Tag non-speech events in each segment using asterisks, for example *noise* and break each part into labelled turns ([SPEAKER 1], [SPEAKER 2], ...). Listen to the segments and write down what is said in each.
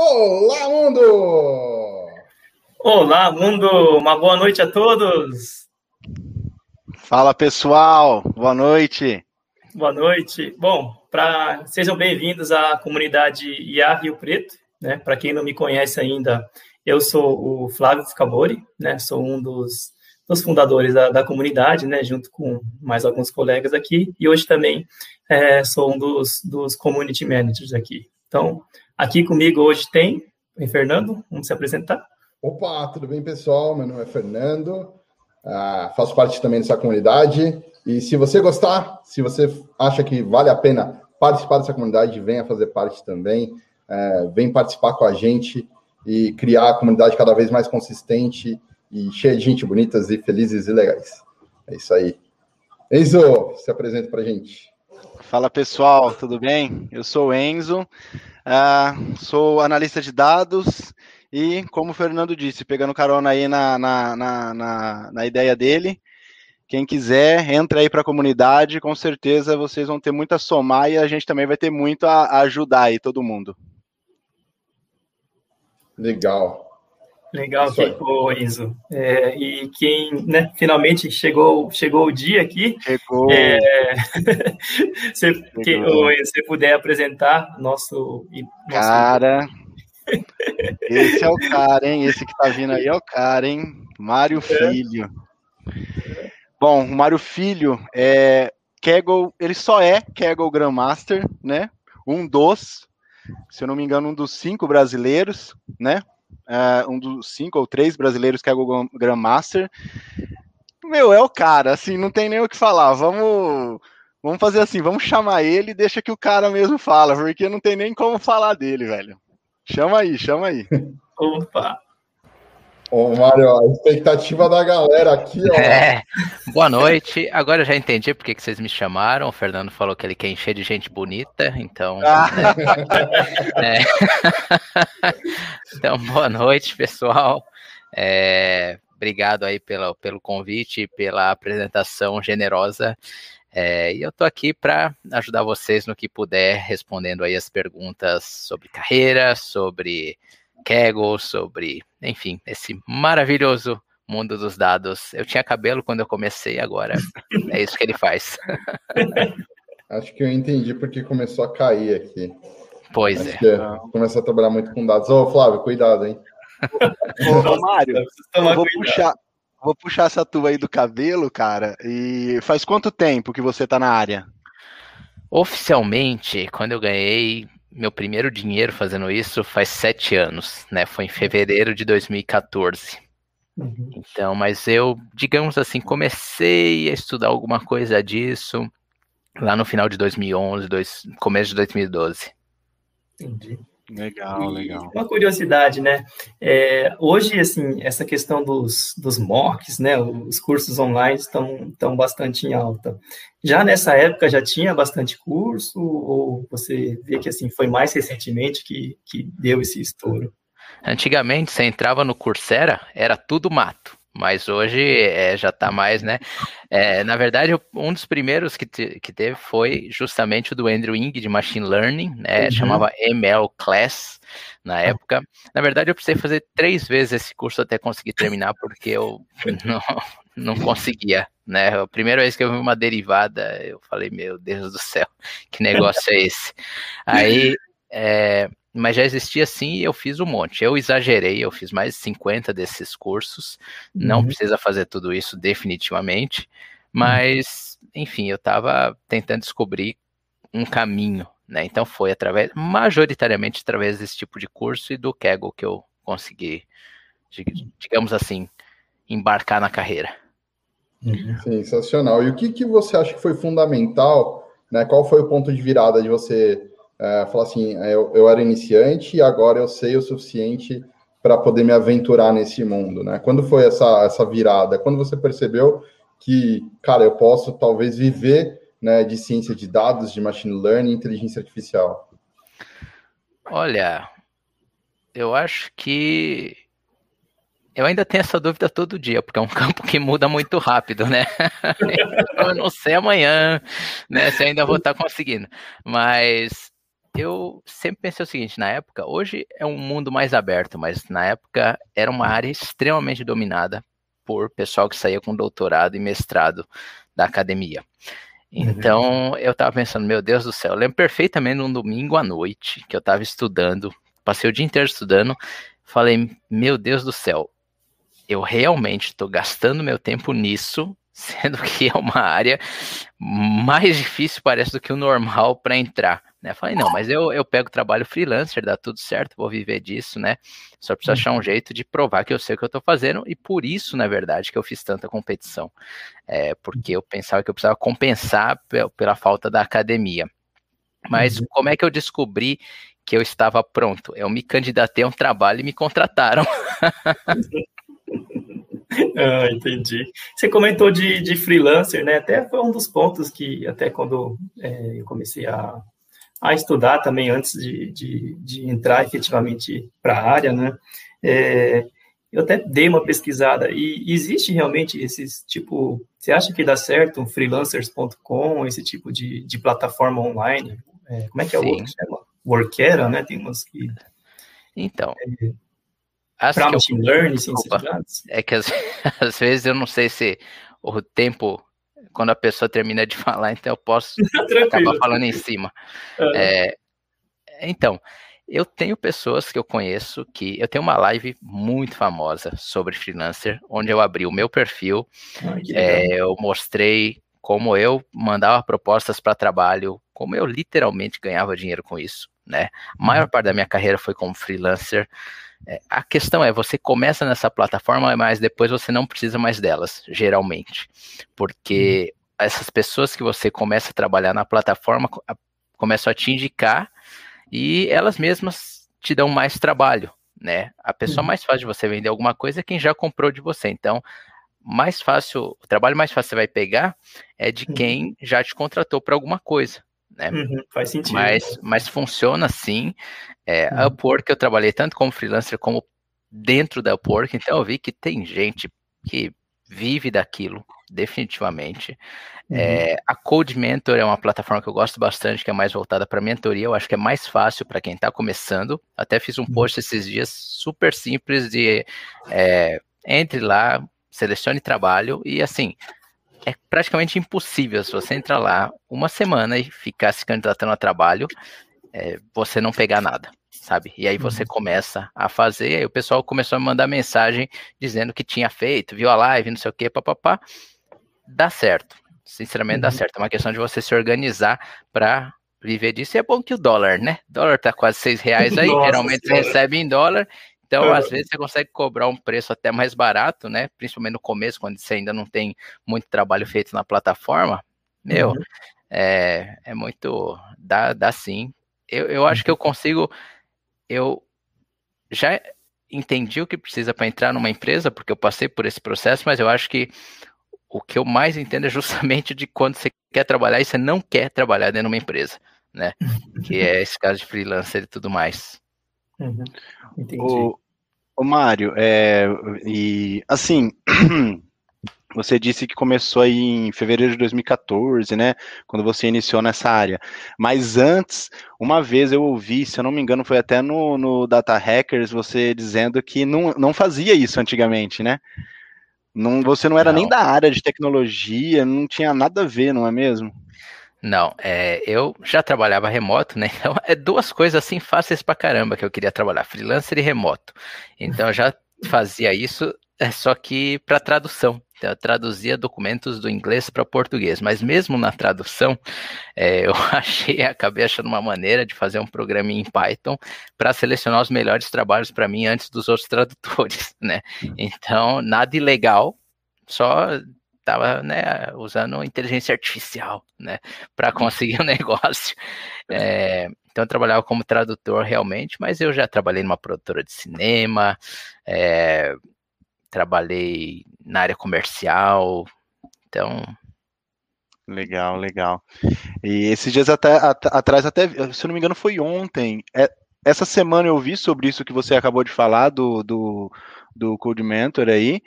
[SPEAKER 1] Olá, mundo!
[SPEAKER 2] Olá, mundo! Uma boa noite a todos!
[SPEAKER 3] Fala, pessoal! Boa noite!
[SPEAKER 2] Boa noite! Bom, pra, sejam bem-vindos à comunidade IA Rio Preto. Né? Para quem não me conhece ainda, eu sou o Flávio Scabori, né? sou um dos, dos fundadores da, da, comunidade, né? junto com mais alguns colegas aqui, e hoje também é, sou um dos, dos community managers aqui. Então, aqui comigo hoje tem o Fernando, vamos se apresentar.
[SPEAKER 1] Opa, tudo bem, pessoal? Meu nome é Fernando, uh, faço parte também dessa comunidade. E se você gostar, se você acha que vale a pena participar dessa comunidade, venha fazer parte também, uh, vem participar com a gente e criar a comunidade cada vez mais consistente e cheia de gente bonitas e felizes e legais. É isso aí. Enzo, se apresenta para a gente.
[SPEAKER 3] Fala pessoal, tudo bem? Eu sou o Enzo, uh, sou analista de dados e, como o Fernando disse, pegando carona aí na, na, na, na, na ideia dele, quem quiser, entra aí para a comunidade, com certeza vocês vão ter muito a somar e a gente também vai ter muito a, a ajudar aí todo mundo.
[SPEAKER 1] Legal.
[SPEAKER 2] Legal, que, ô, Enzo. É, e quem né, finalmente chegou, chegou o dia aqui.
[SPEAKER 3] Chegou.
[SPEAKER 2] É, *laughs* se, chegou. Quem, se puder apresentar nosso. nosso...
[SPEAKER 3] Cara. *laughs* esse é o cara, hein? Esse que tá vindo aí é o cara, hein? Mário é. Filho. Bom, o Mário Filho é Kegel, ele só é Kegel Grandmaster, né? Um dos, se eu não me engano, um dos cinco brasileiros, né? Uh, um dos cinco ou três brasileiros que é o Grandmaster. Meu, é o cara, assim, não tem nem o que falar. Vamos, vamos fazer assim, vamos chamar ele e deixa que o cara mesmo fala, porque não tem nem como falar dele, velho. Chama aí, chama aí. *laughs*
[SPEAKER 2] Opa!
[SPEAKER 1] Ô, Mário, a expectativa da galera aqui, ó. *laughs* É,
[SPEAKER 4] boa noite. Agora eu já entendi por que vocês me chamaram. O Fernando falou que ele quer encher de gente bonita, então. Ah. *laughs* É. então, boa noite, pessoal. É, obrigado aí pela, pelo convite e pela apresentação generosa. É, e eu tô aqui para ajudar vocês no que puder, respondendo aí as perguntas sobre carreira, sobre Kaggle, sobre, enfim, esse maravilhoso mundo dos dados. Eu tinha cabelo quando eu comecei, agora *laughs* é isso que ele faz.
[SPEAKER 1] Acho que eu entendi porque começou a cair aqui.
[SPEAKER 4] Pois
[SPEAKER 1] Acho é. Começou a trabalhar muito com dados. Ô, Flávio, cuidado, hein?
[SPEAKER 3] Ô, ô Mário, eu vou puxar, vou puxar essa tua aí do cabelo, cara. E faz quanto tempo que você tá na área?
[SPEAKER 4] Oficialmente, quando eu ganhei meu primeiro dinheiro fazendo isso faz sete anos, né? Foi em fevereiro de 2014. Uhum. Então, mas eu, digamos assim, comecei a estudar alguma coisa disso lá no final de 2011, dois, começo de 2012.
[SPEAKER 2] Entendi.
[SPEAKER 3] Legal, legal.
[SPEAKER 2] Uma curiosidade, né? É, hoje, assim, essa questão dos, dos mocks, né? Os cursos online estão, estão bastante em alta. Já nessa época já tinha bastante curso ou você vê que assim foi mais recentemente que, que deu esse estouro?
[SPEAKER 4] Antigamente, você entrava no Coursera, era tudo mato mas hoje é, já está mais, né? É, na verdade, um dos primeiros que, te, que teve foi justamente o do Andrew Ng de Machine Learning, né? Uhum. Chamava ML Class na época. Na verdade, eu precisei fazer três vezes esse curso até conseguir terminar, porque eu *laughs* não, não conseguia, né? A primeira vez que eu vi uma derivada, eu falei, meu Deus do céu, que negócio é esse? Aí, é, mas já existia sim e eu fiz um monte. Eu exagerei, eu fiz mais de 50 desses cursos. Não uhum. precisa fazer tudo isso definitivamente, mas uhum. enfim, eu estava tentando descobrir um caminho, né? Então foi através, majoritariamente através desse tipo de curso e do Kaggle que eu consegui, digamos assim, embarcar na carreira.
[SPEAKER 1] Uhum. Sensacional. E o que, que você acha que foi fundamental? Né? Qual foi o ponto de virada de você é, falar assim, é, eu, eu era iniciante e agora eu sei o suficiente para poder me aventurar nesse mundo, né? Quando foi essa, essa virada? Quando você percebeu que, cara, eu posso talvez viver né, de ciência de dados, de machine learning, inteligência artificial?
[SPEAKER 4] Olha, eu acho que eu ainda tenho essa dúvida todo dia, porque é um *laughs* campo que muda muito rápido, né? *laughs* eu não sei amanhã, né, se ainda vou estar conseguindo. Mas eu sempre pensei o seguinte, na época, hoje é um mundo mais aberto, mas na época era uma área extremamente dominada por pessoal que saía com doutorado e mestrado da academia. Uhum. Então, eu estava pensando, meu Deus do céu, eu lembro perfeitamente num domingo à noite que eu estava estudando, passei o dia inteiro estudando, falei, meu Deus do céu, eu realmente estou gastando meu tempo nisso, *laughs* sendo que é uma área mais difícil, parece, do que o normal para entrar. Né? Falei, não, mas eu, eu pego trabalho freelancer, dá tudo certo, vou viver disso, né? Só preciso achar um jeito de provar que eu sei o que eu estou fazendo, e por isso, na verdade, que eu fiz tanta competição. É, porque eu pensava que eu precisava compensar pela falta da academia. Mas uhum. como é que eu descobri que eu estava pronto? Eu me candidatei a um trabalho e me contrataram. *laughs*
[SPEAKER 2] ah, entendi. Você comentou de, de freelancer, né? Até foi um dos pontos que, até quando é, eu comecei a, a estudar também, antes de, de, de entrar efetivamente para a área, né? É, eu até dei uma pesquisada e existe realmente esses tipo, você acha que dá certo um freelancers.com, esse tipo de, de plataforma online? É, como é que é Sim. o outro? Chama? Workera, né? Tem umas que.
[SPEAKER 4] Então.
[SPEAKER 2] É, para machine learning, sim,
[SPEAKER 4] É que às, *laughs* às, vezes eu não sei se o tempo, quando a pessoa termina de *laughs* falar, então eu posso *laughs* acabar falando em cima. É. Então, eu tenho pessoas que eu conheço que eu tenho uma live muito famosa sobre freelancer, onde eu abri o meu perfil, é, eu mostrei como eu mandava propostas para trabalho, como eu literalmente ganhava dinheiro com isso, né? A maior uhum. parte da minha carreira foi como freelancer. É, a questão é, você começa nessa plataforma, mas depois você não precisa mais delas, geralmente. Porque uhum. essas pessoas que você começa a trabalhar na plataforma começam a te indicar e elas mesmas te dão mais trabalho, né? A pessoa uhum. mais fácil de você vender alguma coisa é quem já comprou de você. Então, mais fácil, o trabalho mais fácil que você vai pegar é de quem já te contratou para alguma coisa né?
[SPEAKER 2] Uhum, faz sentido.
[SPEAKER 4] Mas, mas funciona sim. É, uhum. A Upwork eu trabalhei tanto como freelancer como dentro da Upwork, então eu vi que tem gente que vive daquilo, definitivamente. Uhum. É, a Code Mentor é uma plataforma que eu gosto bastante, que é mais voltada para mentoria. Eu acho que é mais fácil para quem está começando. Até fiz um uhum. post esses dias super simples de é, entre lá, selecione trabalho e assim é praticamente impossível se você entrar lá uma semana e ficar se candidatando a trabalho, é, você não pegar nada, sabe? E aí você uhum. começa a fazer, aí o pessoal começou a mandar mensagem dizendo que tinha feito, viu a live, não sei o que, papapá. Dá certo, sinceramente uhum. dá certo. É uma questão de você se organizar para viver disso. E é bom que o dólar, né? O dólar tá quase seis reais aí, *laughs* Nossa, geralmente você recebe em dólar, então, às vezes, você consegue cobrar um preço até mais barato, né? Principalmente no começo, quando você ainda não tem muito trabalho feito na plataforma. Meu, uhum. é, é muito. Dá, dá sim. Eu, eu acho que eu uhum. consigo. Eu já entendi o que precisa para entrar numa empresa, porque eu passei por esse processo, mas eu acho que o que eu mais entendo é justamente de quando você quer trabalhar e você não quer trabalhar dentro de uma empresa, né? Que é esse caso de freelancer e tudo mais.
[SPEAKER 3] Uhum. Entendi. O, o Mário, é, e assim, *clears throat* você disse que começou aí em fevereiro de 2014, né? Quando você iniciou nessa área. Mas antes, uma vez eu ouvi, se eu não me engano, foi até no, no Data Hackers, você dizendo que não, não fazia isso antigamente, né? Não, você não era não. nem da área de tecnologia, não tinha nada a ver, não é mesmo?
[SPEAKER 4] Não, é, eu já trabalhava remoto, né? *laughs* Então é duas coisas assim fáceis pra caramba que eu queria trabalhar, freelancer e remoto. Então eu já *laughs* fazia isso, é, só que para tradução. Então, eu traduzia documentos do inglês para português, mas mesmo na tradução, é, *laughs* eu achei, acabei achando uma maneira de fazer um programa em Python para selecionar os melhores trabalhos para mim antes dos outros tradutores, né? Então, nada ilegal, só estava né, usando inteligência artificial né, para *laughs* conseguir o um negócio. É, então eu trabalhava como tradutor realmente, mas eu já trabalhei numa produtora de cinema, é, trabalhei na área comercial, então.
[SPEAKER 3] Legal, legal. E esses dias até, atrás, até, se eu não me engano, foi ontem. É, essa semana eu vi sobre isso que você acabou de falar, do, do do Code Mentor aí.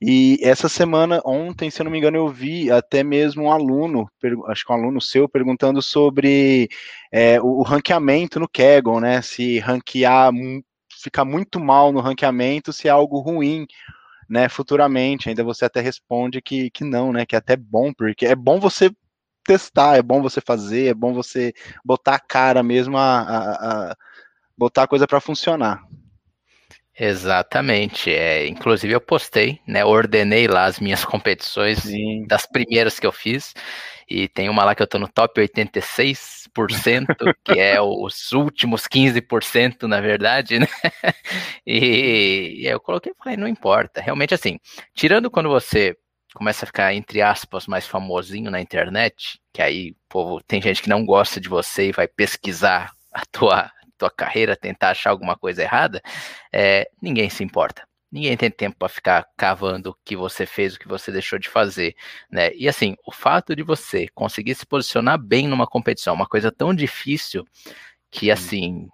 [SPEAKER 3] E essa semana, ontem, se eu não me engano, eu vi até mesmo um aluno, acho que um aluno seu, perguntando sobre é, o, ranqueamento no Kaggle, né? Se ranquear, ficar muito mal no ranqueamento, se é algo ruim né, futuramente. Ainda você até responde que, que não, né, que é até bom, porque é bom você testar, é bom você fazer, é bom você botar a cara mesmo, a, a, a botar a coisa para funcionar.
[SPEAKER 4] Exatamente. É, inclusive eu postei, né? Ordenei lá as minhas *laughs* competições Sim. das primeiras que eu fiz. E tem uma lá que eu tô no top 86%, *laughs* que é os últimos 15%, na verdade, né? *laughs* E, e eu coloquei e falei, não importa. Realmente assim, tirando quando você começa a ficar, entre aspas, mais famosinho na internet, que aí, povo, tem gente que não gosta de você e vai pesquisar a tua, tua carreira, tentar achar alguma coisa errada, é, ninguém se importa. Ninguém tem tempo para ficar cavando o que você fez, o que você deixou de fazer, né? E assim, o fato de você conseguir se posicionar bem numa competição, uma coisa tão difícil que assim,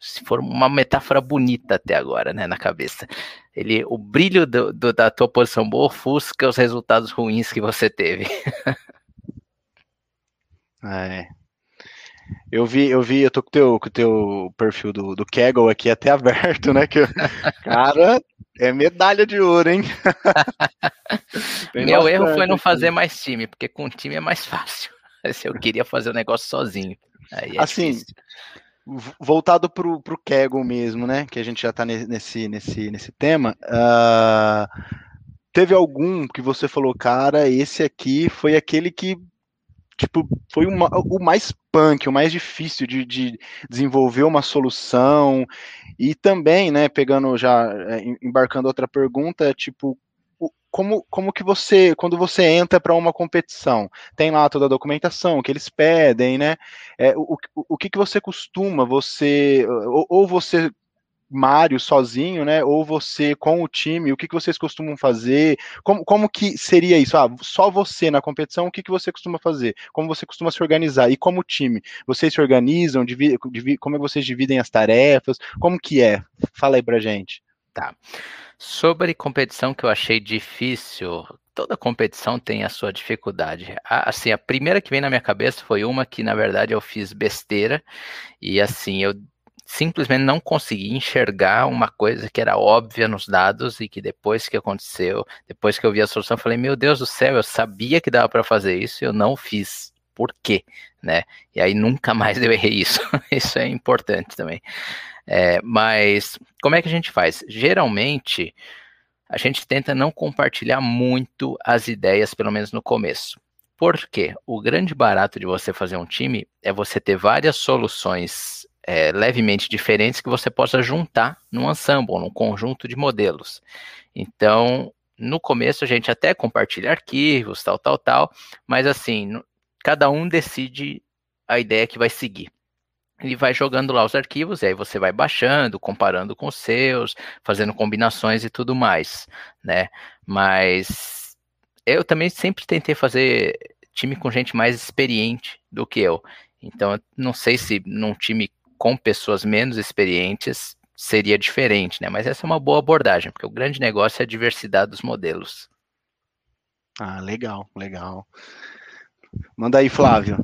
[SPEAKER 4] se for uma metáfora bonita até agora, né, na cabeça, ele, o brilho do, do, da tua posição boa ofusca os resultados ruins que você teve. *laughs*
[SPEAKER 3] é, eu vi, eu vi, eu tô com o teu, com o teu perfil do, do Kegel aqui até *laughs* aberto, né? Que, cara, é medalha de ouro, hein? *laughs*
[SPEAKER 4] Meu erro foi não fazer mais time, porque com time é mais *laughs* fácil. Se eu queria fazer o negócio sozinho. É
[SPEAKER 3] assim, difícil. voltado pro, pro Kegel mesmo, né? Que a gente já tá nesse, nesse, nesse tema. Uh, teve algum que você falou, cara, esse aqui foi aquele que tipo, foi uma, o mais punk, o mais difícil de, de, desenvolver uma solução. E também, né, pegando já, é, embarcando outra pergunta, tipo, como, como que você, quando você entra para uma competição, tem lá toda a documentação que eles pedem, né? É, o, o, o que, que você costuma, você, ou, ou você Mário sozinho, né? Ou você com o time, o que, que vocês costumam fazer? Como, como que seria isso? Ah, só você na competição, o que, que você costuma fazer? Como você costuma se organizar? E como time? Vocês se organizam? Divide, divide, como é que vocês dividem as tarefas? Como que é? Fala aí pra gente.
[SPEAKER 4] Tá. Sobre competição que eu achei difícil, toda competição tem a sua dificuldade. assim, a primeira que vem na minha cabeça foi uma que, na verdade, eu fiz besteira. E assim, eu simplesmente não consegui enxergar uma coisa que era óbvia nos dados e que depois que aconteceu, depois que eu vi a solução, falei: "Meu Deus do céu, eu sabia que dava para fazer isso, e eu não fiz. Por quê?", né? E aí nunca *laughs* mais eu errei isso. *laughs* isso é importante também. É, mas como é que a gente faz? Geralmente a gente tenta não compartilhar muito as ideias, pelo menos no começo. Porque o grande barato de você fazer um time é você ter várias soluções é, levemente diferentes que você possa juntar num ensemble, num conjunto de modelos. Então, no começo a gente até compartilha arquivos, tal, tal, tal, mas assim, cada um decide a ideia que vai seguir. Ele vai jogando lá os arquivos, e aí você vai baixando, comparando com os seus, fazendo combinações e tudo mais, né? Mas eu também sempre tentei fazer time com gente mais experiente do que eu. Então, não sei se num time com pessoas menos experientes seria diferente, né? Mas essa é uma boa abordagem, porque o grande negócio é a diversidade dos modelos.
[SPEAKER 3] Ah, legal, legal. Manda aí, Flávio.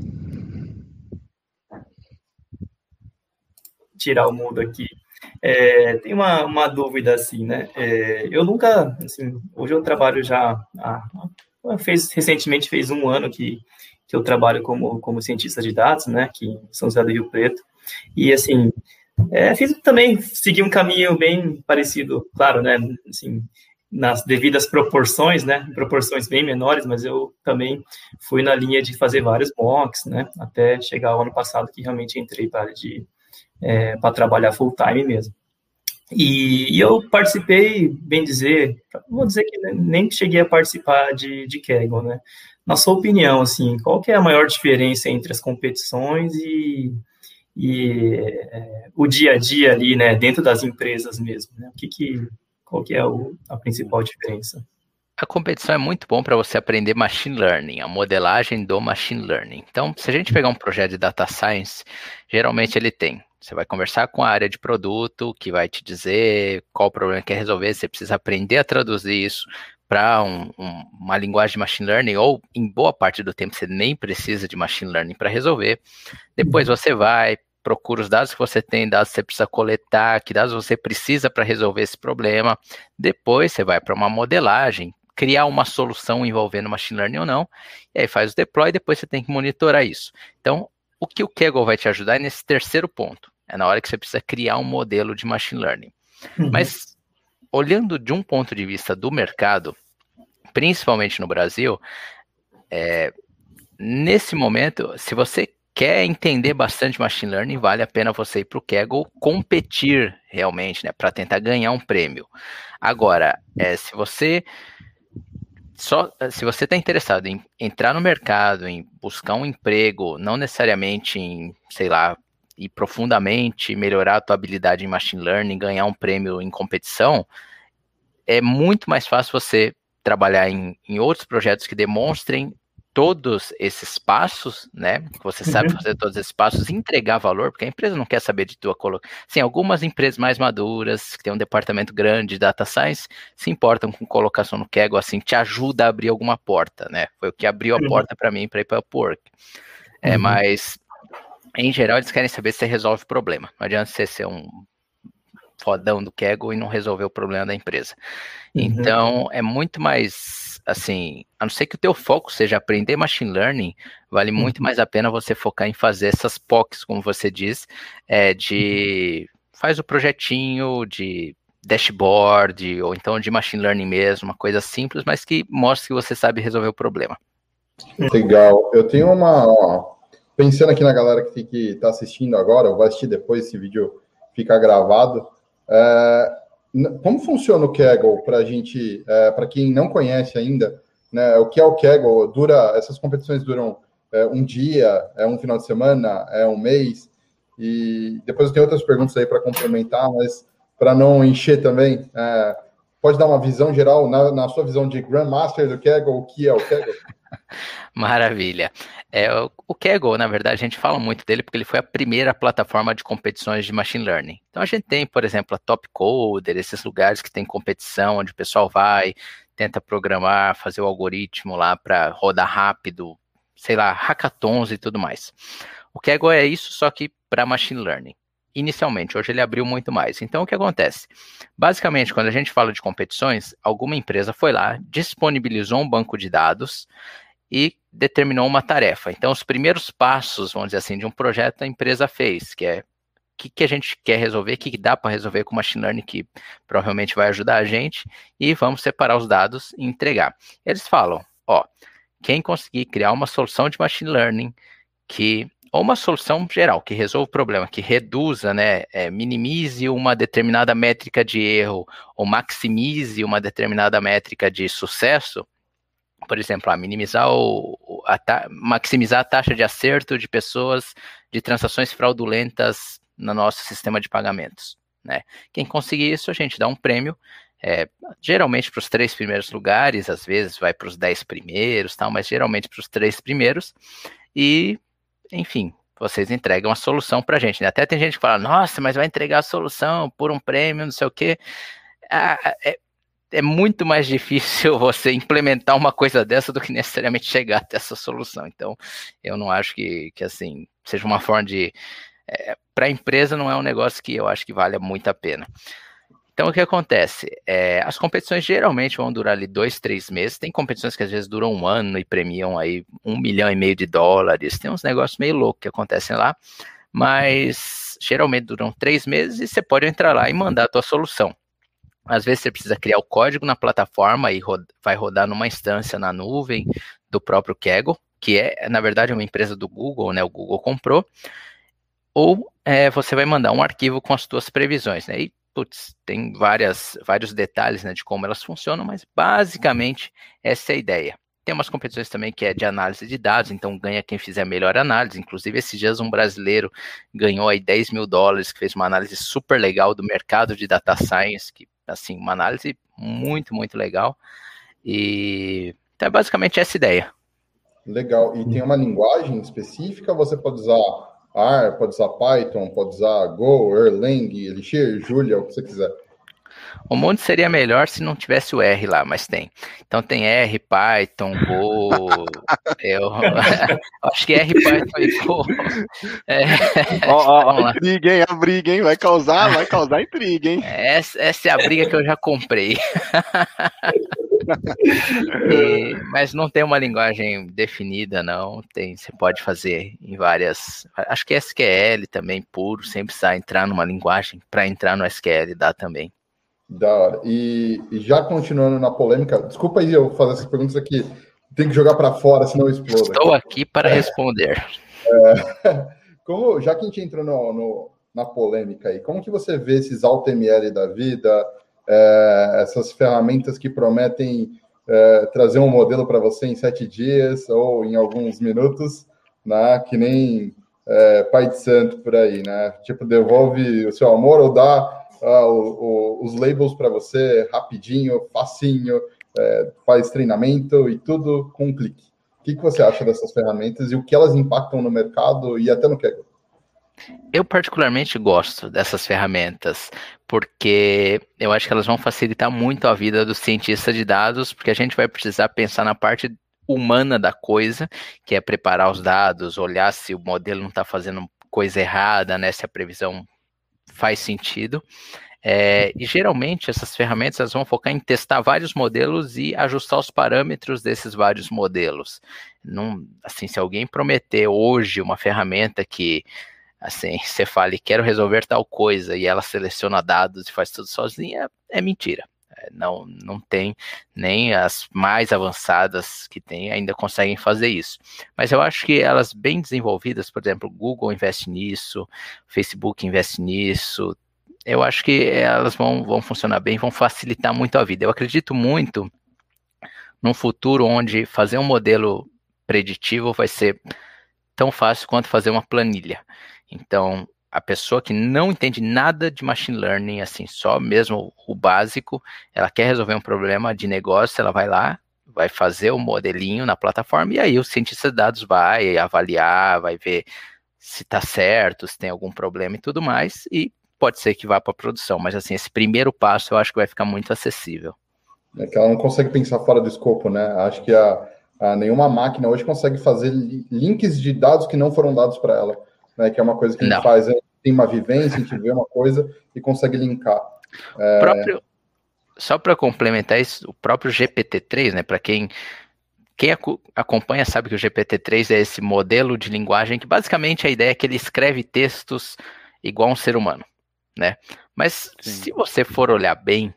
[SPEAKER 2] Tirar o mundo aqui. É, tem uma, uma dúvida assim, né? É, eu nunca, assim, hoje eu trabalho já, fez, recentemente fez um ano que, que eu trabalho como, como cientista de dados, né? Que em São José do Rio Preto. E, assim, é, fiz também, segui um caminho bem parecido, claro, né, assim, nas devidas proporções, né, proporções bem menores, mas eu também fui na linha de fazer vários mocks, né, até chegar ao ano passado que realmente entrei para de é, para trabalhar full time mesmo. E, e, eu participei, bem dizer, vou dizer que nem cheguei a participar de, de Kegel, né? Na sua opinião, assim, qual que é a maior diferença entre as competições e, e é, o dia a dia ali, né, dentro das empresas mesmo, né? O que, que qual que é o, a principal diferença?
[SPEAKER 4] A competição é muito bom para você aprender machine learning, a modelagem do machine learning. Então, se a gente pegar um projeto de data science, geralmente ele tem Você vai conversar com a área de produto, que vai te dizer qual problema que quer resolver. Você precisa aprender a traduzir isso para um, um, uma linguagem de machine learning, ou em boa parte do tempo você nem precisa de machine learning para resolver. Depois você vai, procura os dados que você tem, dados que você precisa coletar, que dados você precisa para resolver esse problema. Depois você vai para uma modelagem, criar uma solução envolvendo machine learning ou não, e aí faz o deploy, depois você tem que monitorar isso. Então, o que o Kaggle vai te ajudar é nesse terceiro ponto, é na hora que você precisa criar um modelo de machine learning. Uhum. Mas olhando de um ponto de vista do mercado, principalmente no Brasil, é, nesse momento, se você quer entender bastante machine learning, vale a pena você ir para o Kaggle competir realmente, né, para tentar ganhar um prêmio. Agora, é, se você só se você está interessado em entrar no mercado, em buscar um emprego, não necessariamente em, sei lá, ir profundamente, melhorar a tua habilidade em machine learning, ganhar um prêmio em competição, é muito mais fácil você trabalhar em, em outros projetos que demonstrem todos esses passos, né? Que você sabe uhum. fazer todos esses passos, entregar valor, porque a empresa não quer saber de tua colocação. Sim, algumas empresas mais maduras, que tem um departamento grande de data science, se importam com colocação no Kaggle, assim, te ajuda a abrir alguma porta, né? Foi o que abriu a uhum. porta para mim para ir para o Upwork. É, uhum. mas em geral eles querem saber se você resolve o problema. Não adianta você ser um fodão do Kaggle e não resolver o problema da empresa. Uhum. Então, é muito mais, assim, a não ser que o teu foco seja aprender machine learning, vale uhum. muito mais a pena você focar em fazer essas POCs, como você diz, é, de faz o projetinho de dashboard, ou então de machine learning mesmo, uma coisa simples, mas que mostre que você sabe resolver o problema.
[SPEAKER 1] Legal. Eu tenho uma. Ó, pensando aqui na galera que está assistindo agora, ou vai assistir depois esse vídeo ficar gravado. É, como funciona o Kaggle para a gente, é, para quem não conhece ainda, né, o que é o Kaggle? Dura, essas competições duram é, um dia, é um final de semana, é um mês, e depois eu tenho outras perguntas aí para complementar, mas para não encher também, é, pode dar uma visão geral, na, na sua visão de Grandmaster do Kaggle, o que é o Kaggle?
[SPEAKER 4] Maravilha. É, o Kaggle, na verdade, a gente fala muito dele porque ele foi a primeira plataforma de competições de machine learning. Então a gente tem, por exemplo, a Top Coder, esses lugares que tem competição, onde o pessoal vai, tenta programar, fazer o algoritmo lá para rodar rápido, sei lá, hackathons e tudo mais. O Kaggle é isso, só que para machine learning. Inicialmente, hoje ele abriu muito mais. Então, o que acontece? Basicamente, quando a gente fala de competições, alguma empresa foi lá, disponibilizou um banco de dados e determinou uma tarefa. Então, os primeiros passos, vamos dizer assim, de um projeto a empresa fez, que é o que, que a gente quer resolver, o que, que dá para resolver com machine learning que provavelmente vai ajudar a gente, e vamos separar os dados e entregar. Eles falam, ó, quem conseguir criar uma solução de machine learning que ou uma solução geral que resolva o problema, que reduza, né, é, minimize uma determinada métrica de erro ou maximize uma determinada métrica de sucesso, por exemplo, a minimizar o, a maximizar a taxa de acerto de pessoas de transações fraudulentas no nosso sistema de pagamentos. Né? Quem conseguir isso, a gente dá um prêmio, é, geralmente para os três primeiros lugares, às vezes vai para os dez primeiros, tal, mas geralmente para os três primeiros, e, enfim, vocês entregam a solução para a gente. Né? Até tem gente que fala, nossa, mas vai entregar a solução por um prêmio, não sei o quê. Ah, é, é muito mais difícil *laughs* você implementar uma coisa dessa do que necessariamente chegar até essa solução. Então, eu não acho que, que assim, seja uma forma de. É, Para a empresa, não é um negócio que eu acho que vale muito a pena. Então, o que acontece? É, as competições geralmente vão durar ali dois, três meses. Tem competições que às vezes duram um ano e premiam aí um milhão e meio de dólares. Tem uns negócios meio loucos que acontecem lá, mas geralmente duram três meses e você pode entrar lá e mandar a tua solução. Às vezes você precisa criar o código na plataforma e vai rodar numa instância na nuvem do próprio Kaggle, que é, na verdade, uma empresa do Google, né? O Google comprou. Ou é, você vai mandar um arquivo com as suas previsões, né? E, putz, tem várias, vários detalhes né, de como elas funcionam, mas basicamente essa é a ideia. Tem umas competições também que é de análise de dados, então ganha quem fizer melhor análise. Inclusive, esses dias um brasileiro ganhou aí 10 mil dólares, que fez uma análise super legal do mercado de data science, que assim, uma análise muito, muito legal. E então, é basicamente essa ideia.
[SPEAKER 1] Legal. E tem uma linguagem específica? Você pode usar R, pode usar Python, pode usar Go, Erlang, Elixir, Julia, o que você quiser.
[SPEAKER 4] O mundo seria melhor se não tivesse o R lá, mas tem. Então tem R, Python, Go. *laughs* eu *laughs* acho que R, Python e Go.
[SPEAKER 3] É, ó, ó, a briga, hein? A briga, hein? Vai causar, vai causar intriga, hein?
[SPEAKER 4] Essa, essa é a briga que eu já comprei. *laughs* e, mas não tem uma linguagem definida, não. Tem, você pode fazer em várias. Acho que SQL também puro, sempre precisa entrar numa linguagem para entrar no SQL dá também.
[SPEAKER 1] Da hora. E, e, já continuando na polêmica, desculpa aí eu fazer essas perguntas aqui, tem que jogar para fora, senão explode.
[SPEAKER 4] Estou aqui para responder.
[SPEAKER 1] É, *laughs* como, já que a gente entrou no, no, na polêmica aí, como que você vê esses AutoML da vida, é, essas ferramentas que prometem é, trazer um modelo para você em sete dias ou em alguns minutos, né, que nem é, Pai de Santo por aí, né? Tipo, devolve o seu amor ou dá o, o, os labels para você rapidinho, facinho, é, faz treinamento e tudo com um clique. O que, que você acha dessas ferramentas e o que elas impactam no mercado e até no Kaggle?
[SPEAKER 4] Eu particularmente gosto dessas ferramentas, porque eu acho que elas vão facilitar muito a vida do cientista de dados, porque a gente vai precisar pensar na parte humana da coisa, que é preparar os dados, olhar se o modelo não está fazendo coisa errada, né, se a previsão faz sentido. É, e geralmente essas ferramentas elas vão focar em testar vários modelos e ajustar os parâmetros desses vários modelos. Assim, se alguém prometer hoje uma ferramenta que assim você fale quero resolver tal coisa e ela seleciona dados e faz tudo sozinha, é mentira. Não, não tem nem as mais avançadas que tem ainda conseguem fazer isso. Mas eu acho que elas bem desenvolvidas, por exemplo, Google investe nisso, Facebook investe nisso. Eu acho que elas vão, vão funcionar bem, vão facilitar muito a vida. Eu acredito muito num futuro onde fazer um modelo preditivo vai ser tão fácil quanto fazer uma planilha. Então, a pessoa que não entende nada de machine learning, assim, só mesmo o básico, ela quer resolver um problema de negócio, ela vai lá, vai fazer o modelinho na plataforma e aí o cientista de dados vai avaliar, vai ver se está certo, se tem algum problema e tudo mais, e pode ser que vá para a produção, mas assim, esse primeiro passo eu acho que vai ficar muito acessível.
[SPEAKER 1] É que ela não consegue pensar fora do escopo, né? Acho que a, a nenhuma máquina hoje consegue fazer links de dados que não foram dados para ela né? Que é uma coisa que a gente Não. faz, a gente tem uma vivência, a gente vê uma coisa e consegue linkar.
[SPEAKER 4] É... Próprio, só para complementar isso, o próprio GPT-3, né? Para quem quem acompanha sabe que o GPT-3 é esse modelo de linguagem que basicamente a ideia é que ele escreve textos igual um ser humano, né? Mas Sim. se você for olhar bem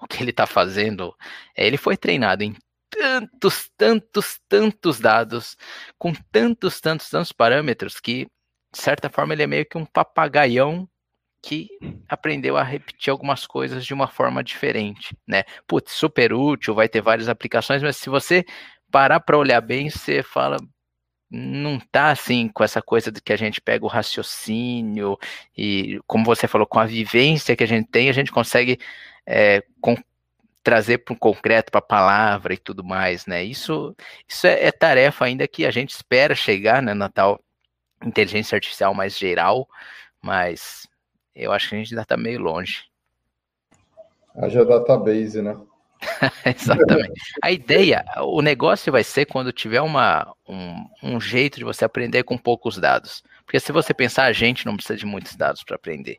[SPEAKER 4] o que ele está fazendo, é, ele foi treinado em tantos, tantos, tantos dados, com tantos, tantos, tantos parâmetros que de certa forma, ele é meio que um papagaião que aprendeu a repetir algumas coisas de uma forma diferente, né? Putz, super útil, vai ter várias aplicações, mas se você parar para olhar bem, você fala, não tá assim com essa coisa de que a gente pega o raciocínio e, como você falou, com a vivência que a gente tem, a gente consegue é, com, trazer para o concreto, para a palavra e tudo mais, né? Isso, isso é, é, tarefa ainda que a gente espera chegar, né, Natal? Inteligência artificial mais geral, mas eu acho que a gente ainda está meio longe.
[SPEAKER 1] Haja database, né? *laughs*
[SPEAKER 4] Exatamente. A ideia, o negócio vai ser quando tiver uma, um, um, jeito de você aprender com poucos dados. Porque se você pensar, a gente não precisa de muitos dados para aprender.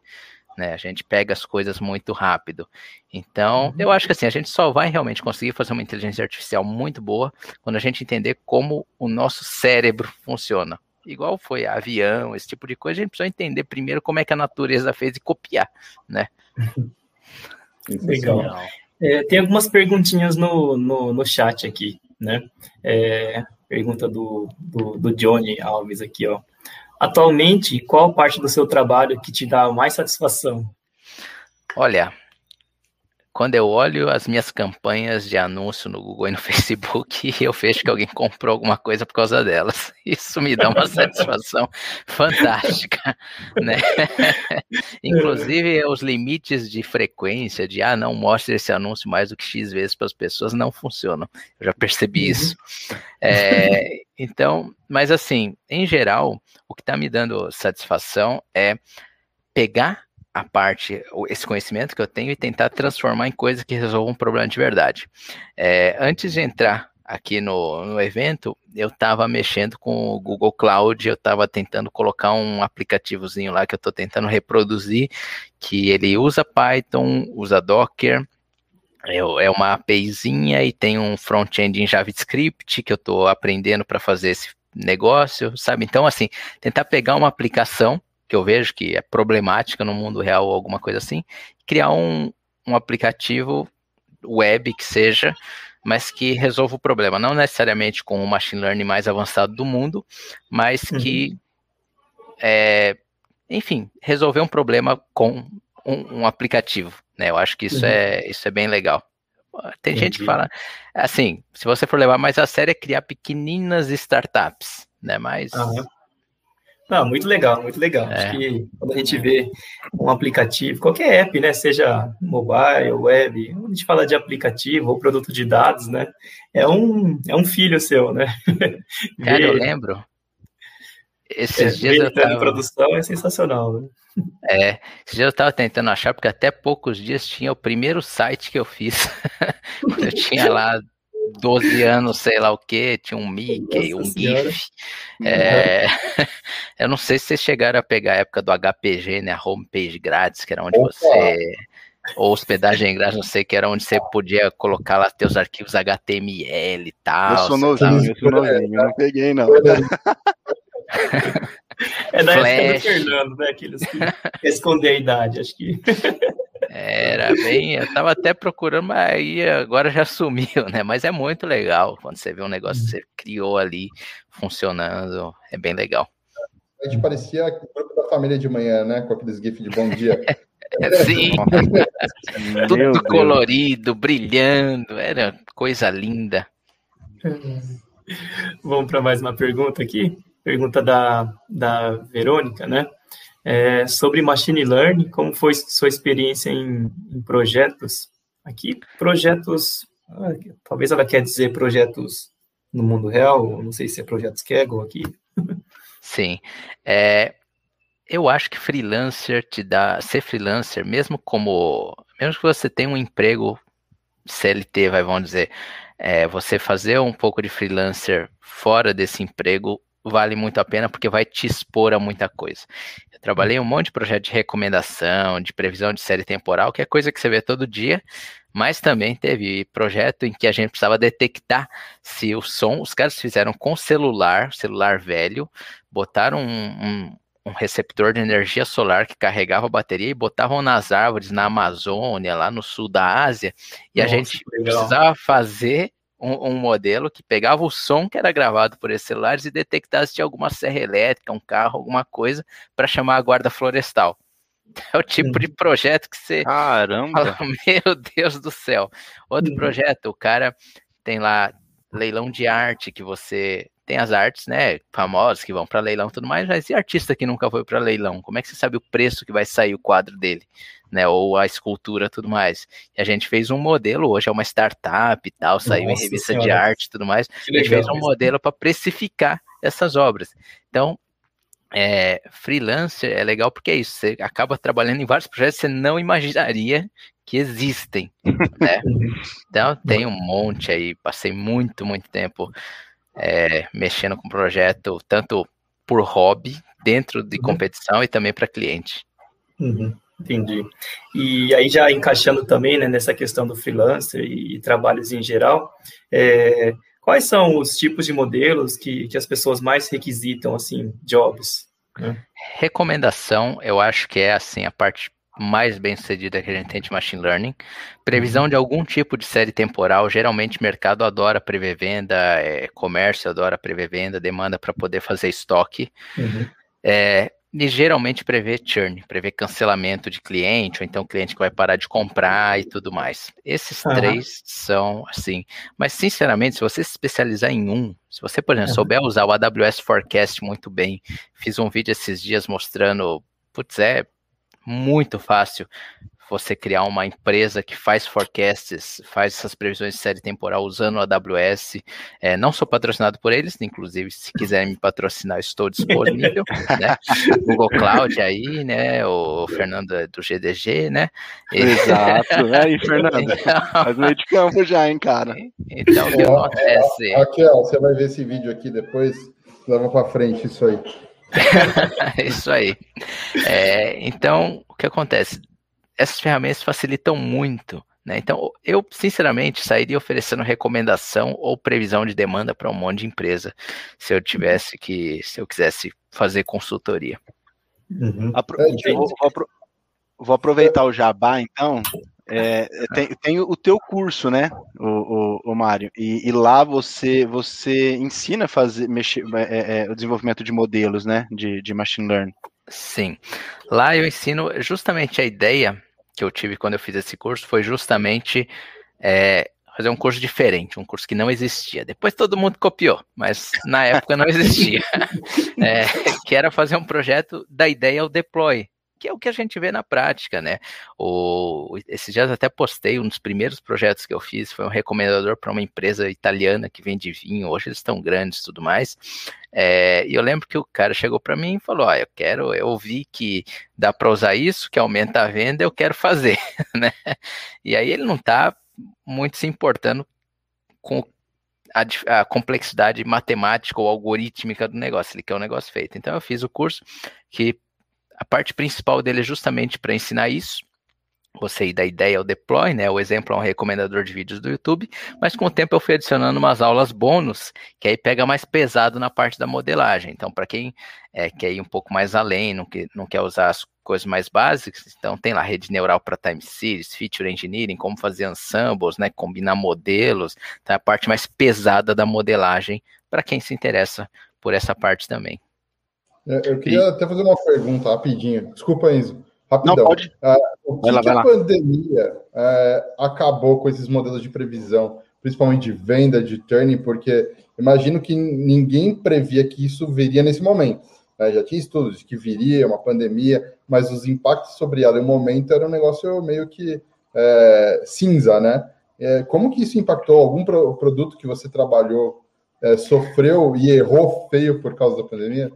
[SPEAKER 4] Né? A gente pega as coisas muito rápido. Então, uhum. eu acho que assim, a gente só vai realmente conseguir fazer uma inteligência artificial muito boa quando a gente entender como o nosso cérebro funciona igual foi avião, esse tipo de coisa, a gente precisa entender primeiro como é que a natureza fez e copiar, né? *laughs*
[SPEAKER 2] Legal. É, tem algumas perguntinhas no, no, no chat aqui, né? É, pergunta do, do, do Johnny Alves aqui, ó. Atualmente, qual parte do seu trabalho que te dá mais satisfação?
[SPEAKER 4] Olha, quando eu olho as minhas campanhas de anúncio no Google e no *laughs* Facebook, eu vejo que alguém comprou alguma coisa por causa delas. *laughs* Isso me dá uma satisfação *laughs* fantástica, né? Inclusive, os limites de frequência, de ah, não mostre esse anúncio mais do que X vezes para as pessoas, não funcionam. Eu já percebi uhum. isso. É, então, mas assim, em geral, o que está me dando satisfação é pegar a parte, esse conhecimento que eu tenho e tentar transformar em coisas que resolvam um problema de verdade. É, antes de entrar aqui no, no evento, eu estava mexendo com o Google Cloud, eu estava tentando colocar um aplicativozinho lá que eu estou tentando reproduzir, que ele usa Python, usa Docker, é, é uma APIzinha e tem um front-end em JavaScript que eu estou aprendendo para fazer esse negócio, sabe? Então, assim, tentar pegar uma aplicação que eu vejo que é problemática no mundo real ou alguma coisa assim, criar um, um aplicativo web que seja, mas que resolva o problema. Não necessariamente com o machine learning mais avançado do mundo, mas uhum. que, é, enfim, resolver um problema com um, um, aplicativo. Né? Eu acho que isso, uhum. é, isso é bem legal. Tem Entendi. gente que fala, assim, se você for levar mais a sério, é criar pequeninas startups, né? Mas uhum.
[SPEAKER 2] Não, muito legal, muito legal. É. Acho que quando a gente vê um aplicativo, qualquer app, né, seja mobile, web, a gente fala de aplicativo ou produto de dados, né, é um, é um filho seu, né? *laughs*
[SPEAKER 4] Cara, eu lembro. Esses é, dias eu tava...
[SPEAKER 2] produção é sensacional, né?
[SPEAKER 4] É, esses dias eu estava tentando achar, porque até poucos dias tinha o primeiro site que eu fiz. *laughs* eu tinha lá 12 anos, sei lá o que, tinha um Mickey, Nossa um GIF. É, *laughs* eu não sei se vocês chegaram a pegar a época do HPG, né? A homepage grátis, que era onde Opa. você. Ou hospedagem grátis, não sei, que era onde você podia colocar lá teus arquivos HTML e tal.
[SPEAKER 3] Eu sou novinho, eu sou novinho, não peguei, não. *laughs* *laughs*
[SPEAKER 2] É da Flash. época do Fernando, né? Aqueles que esconder a idade, acho que.
[SPEAKER 4] Era bem, eu tava até procurando, mas aí agora já sumiu, né? Mas é muito legal quando você vê um negócio que você criou ali funcionando, é bem legal.
[SPEAKER 1] A gente parecia o grupo da família de manhã, né? Com aqueles GIFs de bom dia. *laughs*
[SPEAKER 4] Sim, tudo colorido, brilhando, era coisa linda.
[SPEAKER 2] Vamos para mais uma pergunta aqui. Pergunta da, da Verônica, né? é, sobre machine learning, como foi sua experiência em, em projetos? Aqui, projetos, ah, talvez ela quer dizer projetos no mundo real, não sei se é projetos Kaggle aqui. *laughs*
[SPEAKER 4] Sim, é, eu acho que freelancer te dá, ser freelancer, mesmo como, mesmo que você tenha um emprego CLT, vai, vamos dizer, é, você fazer um pouco de freelancer fora desse emprego vale muito a pena porque vai te expor a muita coisa. Eu trabalhei um monte de projeto de recomendação, de previsão de série temporal, que é coisa que você vê todo dia, mas também teve projeto em que a gente precisava detectar se o som, os caras fizeram com celular, celular velho, botaram um, um, um receptor de energia solar que carregava a bateria e botavam nas árvores na Amazônia, lá no sul da Ásia, e Nossa, a gente precisava fazer um, um, modelo que pegava o som que era gravado por esses celulares e detectasse se tinha alguma serra elétrica, um carro, alguma coisa, para chamar a guarda florestal. *laughs* É o tipo de projeto que você.
[SPEAKER 3] Caramba! Fala, *laughs*
[SPEAKER 4] Meu Deus do céu! Outro projeto, o cara tem lá leilão de arte que você tem as artes, né, famosas que vão para leilão e tudo mais, mas e artista que nunca foi para leilão? Como é que você sabe o preço que vai sair o quadro dele, né, ou a escultura tudo mais? E a gente fez um modelo, hoje é uma startup e tal, saiu Nossa em revista senhora. de arte e tudo mais. a gente fez um modelo para precificar essas obras. Então, é, freelancer é legal porque é isso, você acaba trabalhando em vários projetos que você não imaginaria que existem, né? *laughs* Então, tem um monte aí, passei muito, muito tempo é, mexendo com o projeto, tanto por hobby, dentro de uhum. competição e também para cliente.
[SPEAKER 2] Uhum, entendi. E aí, já encaixando também né, nessa questão do freelancer e, e trabalhos em geral, é, quais são os tipos de modelos que, que as pessoas mais requisitam, assim, jobs? Né?
[SPEAKER 4] Recomendação, eu acho que é assim a parte mais bem sucedida que a gente tem de machine learning. Previsão uhum. de algum tipo de série temporal, geralmente mercado adora prever venda, é, comércio adora prever venda, demanda para poder fazer estoque. Uhum. É, e geralmente prevê churn, prevê cancelamento de cliente, ou então cliente que vai parar de comprar e tudo mais. Esses uhum. três são assim. Mas, sinceramente, se você se especializar em um, se você, por exemplo, uhum. souber usar o AWS Forecast muito bem, fiz um vídeo esses dias mostrando, putz, é muito fácil você criar uma empresa que faz forecasts, faz essas previsões de série temporal usando o AWS. É, não sou patrocinado por eles, inclusive, se quiserem me patrocinar, estou disponível. *laughs* né? Google Cloud aí, né? O Fernando é do GDG, né?
[SPEAKER 3] Exato. E aí, *laughs* Fernando? Então... Faz meio de campo já, hein, cara?
[SPEAKER 4] Então, o que acontece?
[SPEAKER 1] Raquel, você vai ver esse vídeo aqui depois, leva para frente isso aí. *laughs*
[SPEAKER 4] isso aí. É, então, o que acontece? Essas ferramentas facilitam muito. Né? Então, eu, sinceramente, sairia oferecendo recomendação ou previsão de demanda para um monte de empresa, se eu tivesse que, se eu quisesse fazer consultoria.
[SPEAKER 3] Uhum. Apro é, vou, vou, vou, aproveitar o jabá, então. É, tem, tem, o teu curso, né, o, o, o Mário, e, e, lá você você ensina a fazer mexer, é, é, o desenvolvimento de modelos, né, de, de machine learning.
[SPEAKER 4] Sim, lá eu ensino justamente a ideia que eu tive quando eu fiz esse curso foi justamente é, fazer um curso diferente, um curso que não existia. Depois todo mundo copiou, mas na época não existia. *laughs* é, que era fazer um projeto da ideia ao deploy que é o que a gente vê na prática, né? O, esses dias até postei um dos primeiros projetos que eu fiz, foi um recomendador para uma empresa italiana que vende vinho, hoje eles estão grandes e tudo mais. É, e eu lembro que o cara chegou para mim e falou: ah, eu quero, eu ouvi que dá para usar isso, que aumenta a venda, eu quero fazer, *laughs* né? E aí ele não está muito se importando com a, a, complexidade matemática ou algorítmica do negócio, ele quer um negócio feito. Então eu fiz o curso que a parte principal dele é justamente para ensinar isso. Você ir da ideia ao deploy, né? O exemplo é um recomendador de vídeos do YouTube, mas com o tempo eu fui adicionando umas aulas bônus, que aí pega mais pesado na parte da modelagem. Então, para quem é, quer ir um pouco mais além, não, que, não quer usar as coisas mais básicas, então tem lá rede neural para time series, feature engineering, como fazer ensembles, né? Combinar modelos, tá? a parte mais pesada da modelagem, para quem se interessa por essa parte também.
[SPEAKER 1] É, eu queria e... até fazer uma pergunta rapidinho. Desculpa, Enzo. Rapidão.
[SPEAKER 3] Não, pode.
[SPEAKER 1] Uh, o que, lá, que a pandemia uh, acabou com esses modelos de previsão, principalmente de venda, de turning, porque imagino que ninguém previa que isso viria nesse momento. Né? Já tinha estudos de que viria uma pandemia, mas os impactos sobre ela, no momento, era um negócio meio que é, cinza, né? É, como que isso impactou? Algum pro, produto que você trabalhou é, sofreu e errou feio por causa da pandemia?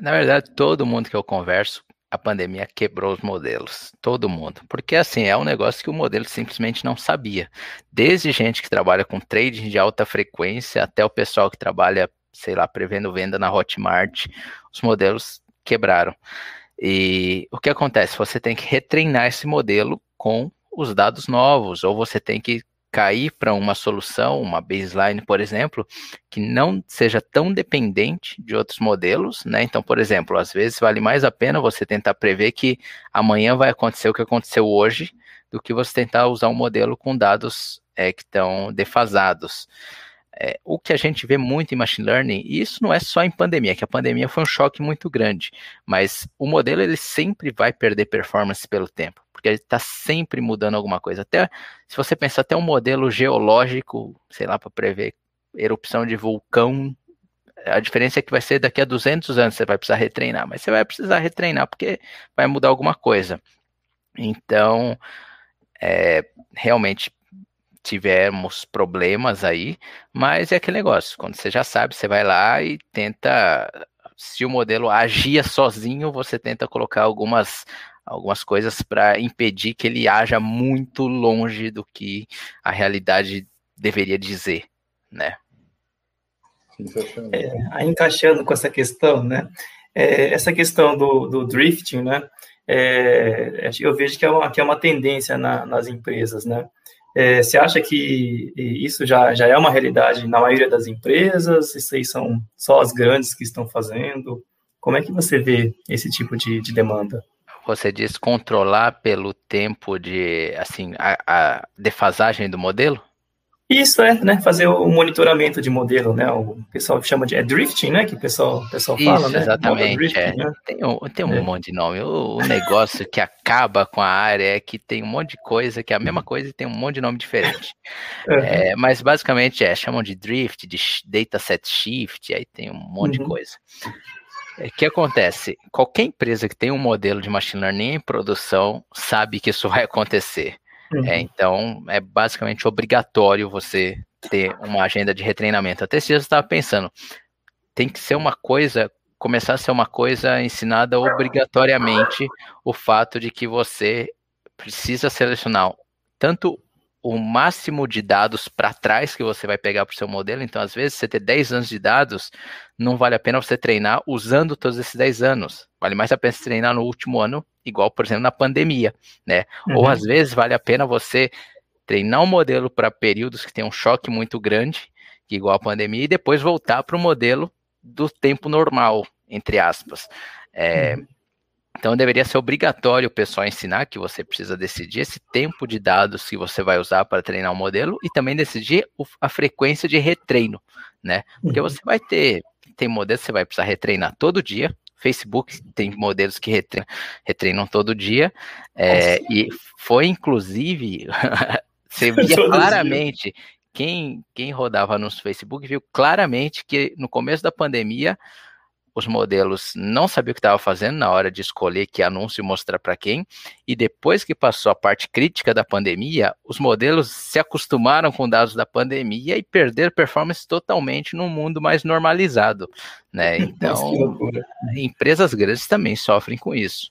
[SPEAKER 4] Na verdade, todo mundo que eu converso, a pandemia quebrou os modelos. Todo mundo. Porque, assim, é um negócio que o modelo simplesmente não sabia. Desde gente que trabalha com trading de alta frequência até o pessoal que trabalha, sei lá, prevendo venda na Hotmart, os modelos quebraram. E o que acontece? Você tem que retreinar esse modelo com os dados novos, ou você tem que cair para uma solução, uma baseline, por exemplo, que não seja tão dependente de outros modelos, né? Então, por exemplo, às vezes vale mais a pena você tentar prever que amanhã vai acontecer o que aconteceu hoje, do que você tentar usar um modelo com dados é, que estão defasados. É, o que a gente vê muito em machine learning, e isso não é só em pandemia, que a pandemia foi um choque muito grande, mas o modelo ele sempre vai perder performance pelo tempo porque ele está sempre mudando alguma coisa. Até se você pensar até um modelo geológico, sei lá, para prever erupção de vulcão, a diferença é que vai ser daqui a 200 anos você vai precisar retreinar, mas você vai precisar retreinar porque vai mudar alguma coisa. Então, é, realmente tivemos problemas aí, mas é aquele negócio, quando você já sabe, você vai lá e tenta se o modelo agia sozinho, você tenta colocar algumas algumas coisas para impedir que ele haja muito longe do que a realidade deveria dizer, né?
[SPEAKER 2] É, aí encaixando com essa questão, né? É, essa questão do, do drifting, né? É, eu vejo que é uma, que é uma tendência na, nas empresas, né? É, você acha que isso já, já é uma realidade na maioria das empresas? Isso aí são só as grandes que estão fazendo? Como é que você vê esse tipo de, de demanda?
[SPEAKER 4] você diz controlar pelo tempo de, assim, a, a defasagem do modelo?
[SPEAKER 2] Isso é, né? Fazer o monitoramento de modelo, né? O pessoal chama de é drifting, né? Que o pessoal, o pessoal fala,
[SPEAKER 4] Isso,
[SPEAKER 2] né?
[SPEAKER 4] exatamente.
[SPEAKER 2] Drifting,
[SPEAKER 4] é.
[SPEAKER 2] né?
[SPEAKER 4] Tem um, tem um
[SPEAKER 2] É.
[SPEAKER 4] monte de nome. O, negócio que acaba com a área é que tem um monte de coisa que é a mesma coisa e tem um monte de nome diferente. *laughs*
[SPEAKER 2] É.
[SPEAKER 4] É, mas basicamente é, chamam de drift, de dataset shift, aí tem um monte de
[SPEAKER 2] Uhum.
[SPEAKER 4] coisa. É, O que acontece? Qualquer empresa que tem um modelo de machine learning em produção sabe que isso vai acontecer.
[SPEAKER 2] Uhum.
[SPEAKER 4] É, então, é basicamente obrigatório você ter uma agenda de retreinamento. Até esses dias eu estava pensando, tem que ser uma coisa, começar a ser uma coisa ensinada obrigatoriamente o fato de que você precisa selecionar tanto o máximo de dados para trás que você vai pegar para o seu modelo. Então, às vezes, você ter 10 anos de dados, não vale a pena você treinar usando todos esses 10 anos. Vale mais a pena você treinar no último ano, igual, por exemplo, na pandemia, né? Ou
[SPEAKER 2] Uhum.
[SPEAKER 4] às vezes vale a pena você treinar um modelo para períodos que tem um choque muito grande, que igual a pandemia, e depois voltar para o modelo do tempo normal, entre aspas. É,
[SPEAKER 2] Uhum.
[SPEAKER 4] Então deveria ser obrigatório o pessoal ensinar que você precisa decidir esse tempo de dados que você vai usar para treinar o modelo e também decidir a frequência de retreino, né? Porque
[SPEAKER 2] Uhum.
[SPEAKER 4] você vai ter, tem modelos que você vai precisar retreinar todo dia. Facebook tem modelos que retreinam, retreinam todo dia. é, e foi inclusive, *laughs* você *laughs* via claramente, quem, quem rodava anúncios no Facebook viu claramente que no começo da pandemia os modelos não sabiam o que estava fazendo na hora de escolher que anúncio mostrar para quem, e depois que passou a parte crítica da pandemia, os modelos se acostumaram com dados da pandemia e perderam performance totalmente num mundo mais normalizado, né? *laughs* Então, empresas grandes também sofrem com isso.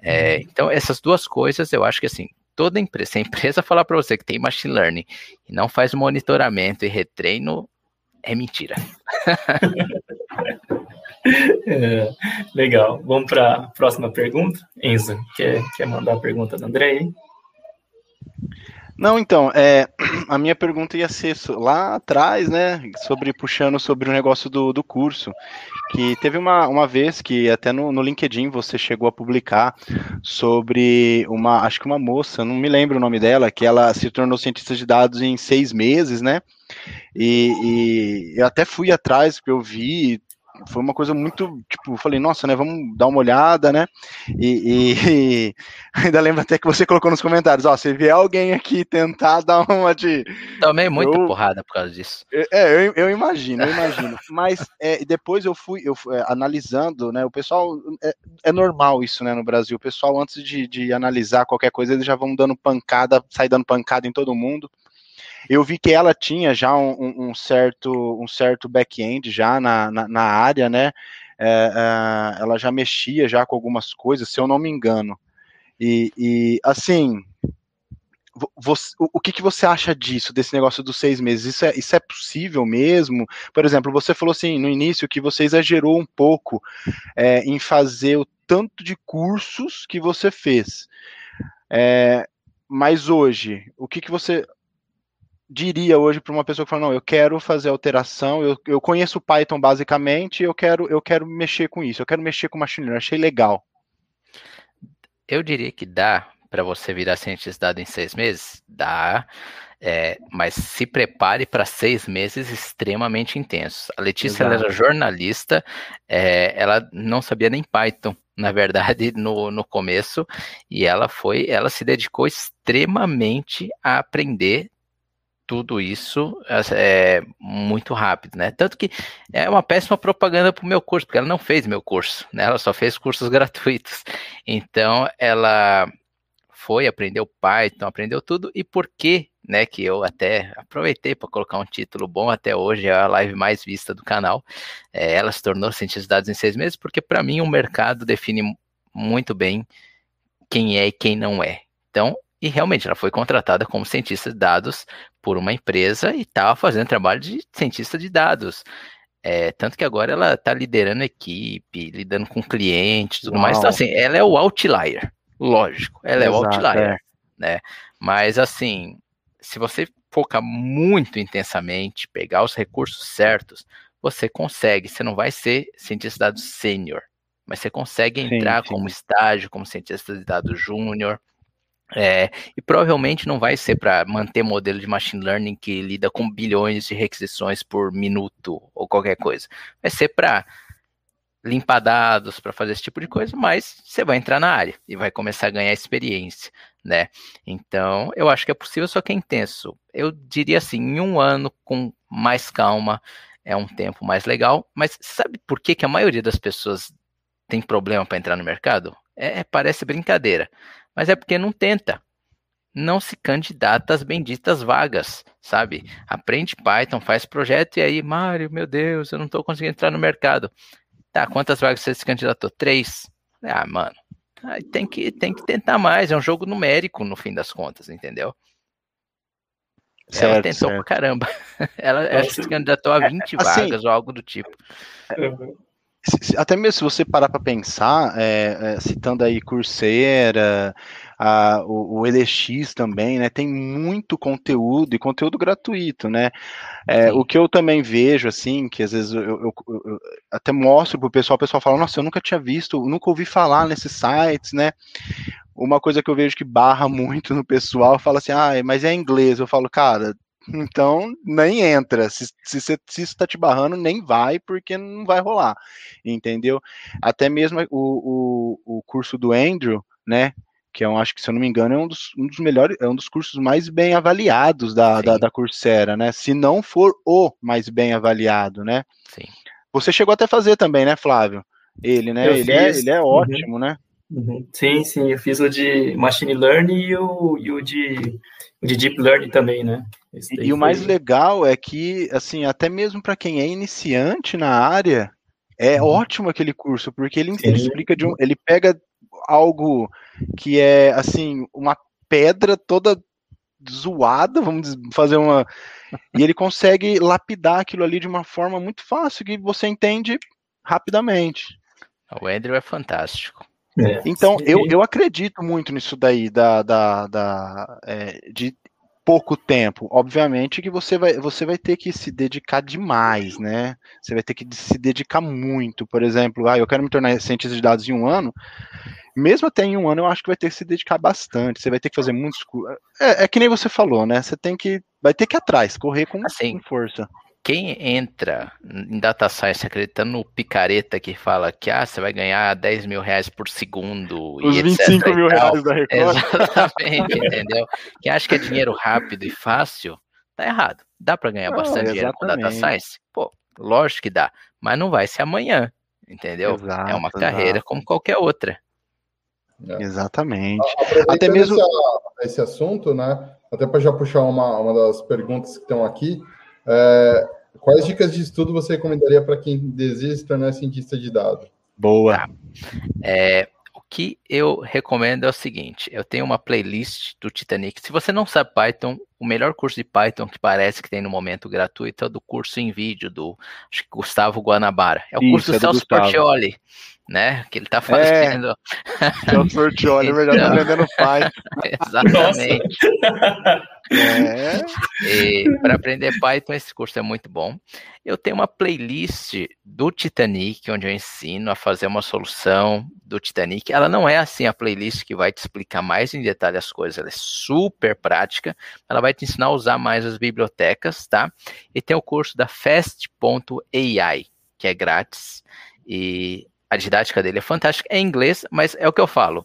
[SPEAKER 4] É, então, essas duas coisas, eu acho que assim, toda empresa, se a empresa falar para você que tem machine learning e não faz monitoramento e retreino, é mentira. *laughs* *laughs*
[SPEAKER 2] É, legal. Vamos para a próxima pergunta. Enzo, quer, quer mandar a pergunta do André aí?
[SPEAKER 3] Não, então, é, a minha pergunta ia ser lá atrás, né, sobre puxando sobre o negócio do, do curso, que teve uma, uma vez que até no, no LinkedIn você chegou a publicar sobre uma, acho que uma moça, não me lembro o nome dela, que ela se tornou cientista de dados em seis meses, né, e, e eu até fui atrás, porque eu vi, foi uma coisa muito, tipo, falei, nossa, né, vamos dar uma olhada, né, e, e- *laughs* ainda lembro até que você colocou nos comentários, ó, se vier alguém aqui tentar *laughs* dar uma de,
[SPEAKER 4] Tomei muita
[SPEAKER 3] Eu-
[SPEAKER 4] porrada por causa disso.
[SPEAKER 3] é, eu, eu imagino, eu imagino. *laughs* Mas é, depois eu fui, eu fui, é, analisando, né? O pessoal é, é normal isso, né? No Brasil, o pessoal antes de, de analisar qualquer coisa, eles já vão dando pancada, sai dando pancada em todo mundo. Eu vi que ela tinha já um, um- certo, um certo back-end já na, na, na área, né? É, é, ela já mexia já com algumas coisas, se eu não me engano. E, e, assim, vo- você- o, o que, que você acha disso, desse negócio dos seis meses? Isso é, isso é possível mesmo? Por exemplo, você falou assim no início que você exagerou um pouco é, em fazer o tanto de cursos que você fez. É, mas hoje, o que, que você diria hoje para uma pessoa que fala, não, eu quero fazer alteração, eu, eu conheço Python basicamente, eu quero, eu quero mexer com isso, eu quero mexer com machine learning, achei legal.
[SPEAKER 4] Eu diria que dá para você virar cientista de dados em seis meses? Dá, é, mas se prepare para seis meses extremamente intensos. A Letícia era jornalista, é, ela não sabia nem Python, *laughs* na verdade, no, no começo, e ela foi, ela se dedicou extremamente a aprender tudo isso é, muito rápido, né? Tanto que é uma péssima propaganda para o meu curso, porque ela não fez meu curso, né? Ela só fez cursos *laughs* gratuitos. Então, ela foi, aprendeu Python, aprendeu tudo, e por que, né, que eu até aproveitei para colocar um título bom, até hoje é a live mais vista do canal, é, ela se tornou cientista de dados em seis meses, porque para mim o mercado define muito bem quem é e quem não é. Então, e realmente ela foi contratada como cientista de dados por uma empresa e estava fazendo trabalho de cientista de dados. É, tanto que agora ela está liderando equipe, lidando com clientes, tudo mais. Então,
[SPEAKER 3] Uau.
[SPEAKER 4] assim, ela é o outlier, lógico, ela é o
[SPEAKER 3] Exato,
[SPEAKER 4] outlier,
[SPEAKER 3] é.
[SPEAKER 4] né? Mas assim, se você focar muito intensamente, pegar os recursos certos, você consegue. Você não vai ser cientista de dados sênior, mas você consegue
[SPEAKER 3] Sim,
[SPEAKER 4] entrar
[SPEAKER 3] sim.
[SPEAKER 4] como estágio, como cientista de dados júnior. É, e provavelmente não vai ser para manter modelo de machine learning que lida com bilhões de requisições por minuto ou qualquer coisa. Vai ser para limpar dados, para fazer esse tipo de coisa, mas você vai entrar na área e vai começar a ganhar experiência, né? Então, eu acho que é possível, só que é intenso. Eu diria assim, em um ano com mais calma, é um tempo mais legal, mas sabe por que, que a maioria das pessoas tem problema para entrar no mercado? É, parece brincadeira mas é porque não tenta. Não se candidata às benditas vagas, sabe? Aprende Python, faz projeto e aí, Mário, meu Deus, eu não estou conseguindo entrar no mercado. Tá, quantas vagas você se candidatou? Três. Ah, mano, tem que, tem que tentar mais. É um jogo numérico, no fim das contas, entendeu? Certo, ela tentou certo. pra caramba. *laughs* Ela, ela se candidatou a 20 é, assim, vagas ou algo do tipo.
[SPEAKER 3] Até mesmo se você parar para pensar, é, é, citando aí Coursera, a, o, o LX também, né, tem muito conteúdo e conteúdo gratuito, né, é, o que eu também vejo, assim, que às vezes eu, eu, eu, eu até mostro pro pessoal, o pessoal fala, nossa, eu nunca tinha visto, nunca ouvi falar nesses sites, né, uma coisa que eu vejo que barra *laughs* muito no pessoal, fala assim, ah, mas é inglês, eu falo, cara, então, nem entra. Se, se, se, se isso está te barrando, nem vai, porque não vai rolar. Entendeu? Até mesmo o, o, o curso do Andrew, né? Que é um, acho que, se eu não me engano, é um dos, um dos melhores, é um dos cursos mais bem avaliados da, da, da, Coursera, né? Se não for o mais bem avaliado, né?
[SPEAKER 4] Sim.
[SPEAKER 3] Você chegou até a fazer também, né, Flávio? Ele, né? ele, é, ele é uhum. ótimo, uhum. né?
[SPEAKER 2] Uhum. Sim, sim, eu fiz o de Machine Learning e o, e o de de deep learning também, né?
[SPEAKER 3] E, e o mais legal é que, assim, até mesmo para quem é iniciante na área, é uhum. ótimo aquele curso, porque ele, ele explica de um, ele pega algo que é assim, uma pedra toda zoada, vamos fazer uma e ele consegue lapidar aquilo ali de uma forma muito fácil que você entende rapidamente.
[SPEAKER 4] O Andrew é fantástico.
[SPEAKER 3] É, então, eu, eu acredito muito nisso daí, da, da, da é, de pouco tempo. Obviamente que você vai, você vai ter que se dedicar demais, né? Você vai ter que se dedicar muito. Por exemplo, ah, eu quero me tornar cientista de dados em um ano. Mesmo até em um ano, eu acho que vai ter que se dedicar bastante. Você vai ter que fazer muitos. É, é que nem você falou, né? Você tem que. Vai ter que ir atrás, correr com, assim, com força
[SPEAKER 4] quem entra em data science acreditando no picareta que fala que ah, você vai ganhar 10 mil reais por segundo
[SPEAKER 3] Os e 25 mil reais da Record.
[SPEAKER 4] Exatamente, *laughs* entendeu? Quem acha que é dinheiro rápido e fácil, tá errado. Dá para ganhar não, bastante exatamente. dinheiro com data science? Pô, lógico que dá, mas não vai ser amanhã, entendeu? Exato, é uma carreira exato. como qualquer outra.
[SPEAKER 3] É. Exatamente.
[SPEAKER 1] Até mesmo esse, esse assunto, né? Até para já puxar uma, uma das perguntas que estão aqui. É, Quais dicas de estudo você recomendaria para quem deseja se tornar cientista de dados?
[SPEAKER 4] Boa. É, o que eu recomendo é o seguinte: eu tenho uma playlist do Titanic. Se você não sabe Python, o melhor curso de Python que parece que tem no momento gratuito é o do curso em vídeo do acho que Gustavo Guanabara. É o Isso, curso é do Celso Portioli né? Que ele tá fazendo.
[SPEAKER 3] É, é o Portioli, então, tá vendendo Python. *laughs*
[SPEAKER 4] Exatamente. É. Para aprender Python, esse curso é muito bom. Eu tenho uma playlist do Titanic, onde eu ensino a fazer uma solução do Titanic. Ela não é assim a playlist que vai te explicar mais em detalhe as coisas, ela é super prática. Ela vai te ensinar a usar mais as bibliotecas, tá? E tem o curso da Fast.ai, que é grátis. E a didática dele é fantástica, é inglês, mas é o que eu falo.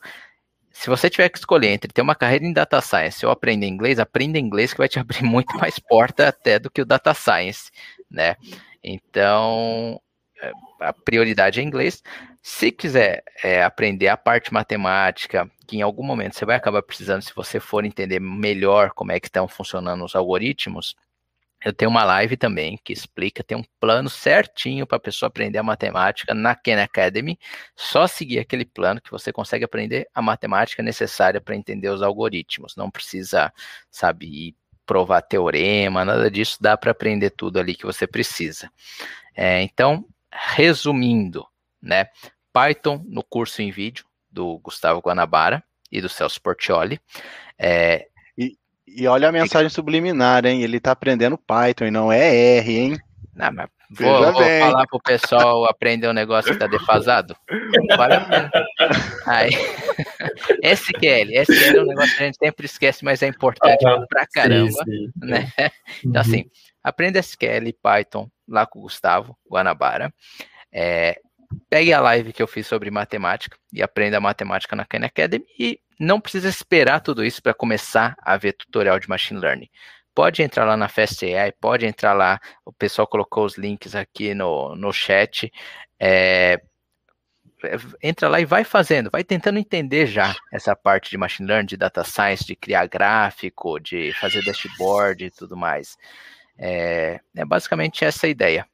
[SPEAKER 4] Se você tiver que escolher entre ter uma carreira em data science ou aprender inglês, aprenda inglês que vai te *laughs* abrir muito mais porta até do que o data science, né? Então, a prioridade é inglês. Se quiser é, aprender a parte matemática, que em algum momento você vai acabar precisando, se você for entender melhor como é que estão funcionando os algoritmos, eu tenho uma live também que explica, tem um plano certinho para a pessoa aprender a matemática na Khan Academy. Só seguir aquele plano que você consegue aprender a matemática necessária para entender os algoritmos. Não precisa, sabe, provar teorema, nada disso, dá para aprender tudo ali que você precisa. É, então, resumindo, né? Python no curso em vídeo do Gustavo Guanabara e do Celso Portioli. É,
[SPEAKER 3] e olha a mensagem subliminar, hein? Ele tá aprendendo Python e não é R, hein?
[SPEAKER 4] Não, mas vou, vou falar pro pessoal aprender um negócio que tá defasado. Vale a pena. Aí, *laughs* SQL, SQL é um negócio que a gente sempre esquece, mas é importante ah, pra caramba, sim, sim. né? Então, assim, uhum. aprenda SQL e Python lá com o Gustavo Guanabara. É, pegue a live que eu fiz sobre matemática e aprenda matemática na Khan Academy e não precisa esperar tudo isso para começar a ver tutorial de machine learning. Pode entrar lá na Fast AI, pode entrar lá, o pessoal colocou os links aqui no, no chat. É, entra lá e vai fazendo, vai tentando entender já essa parte de machine learning, de data science, de criar gráfico, de fazer dashboard e tudo mais. É, é basicamente essa a ideia.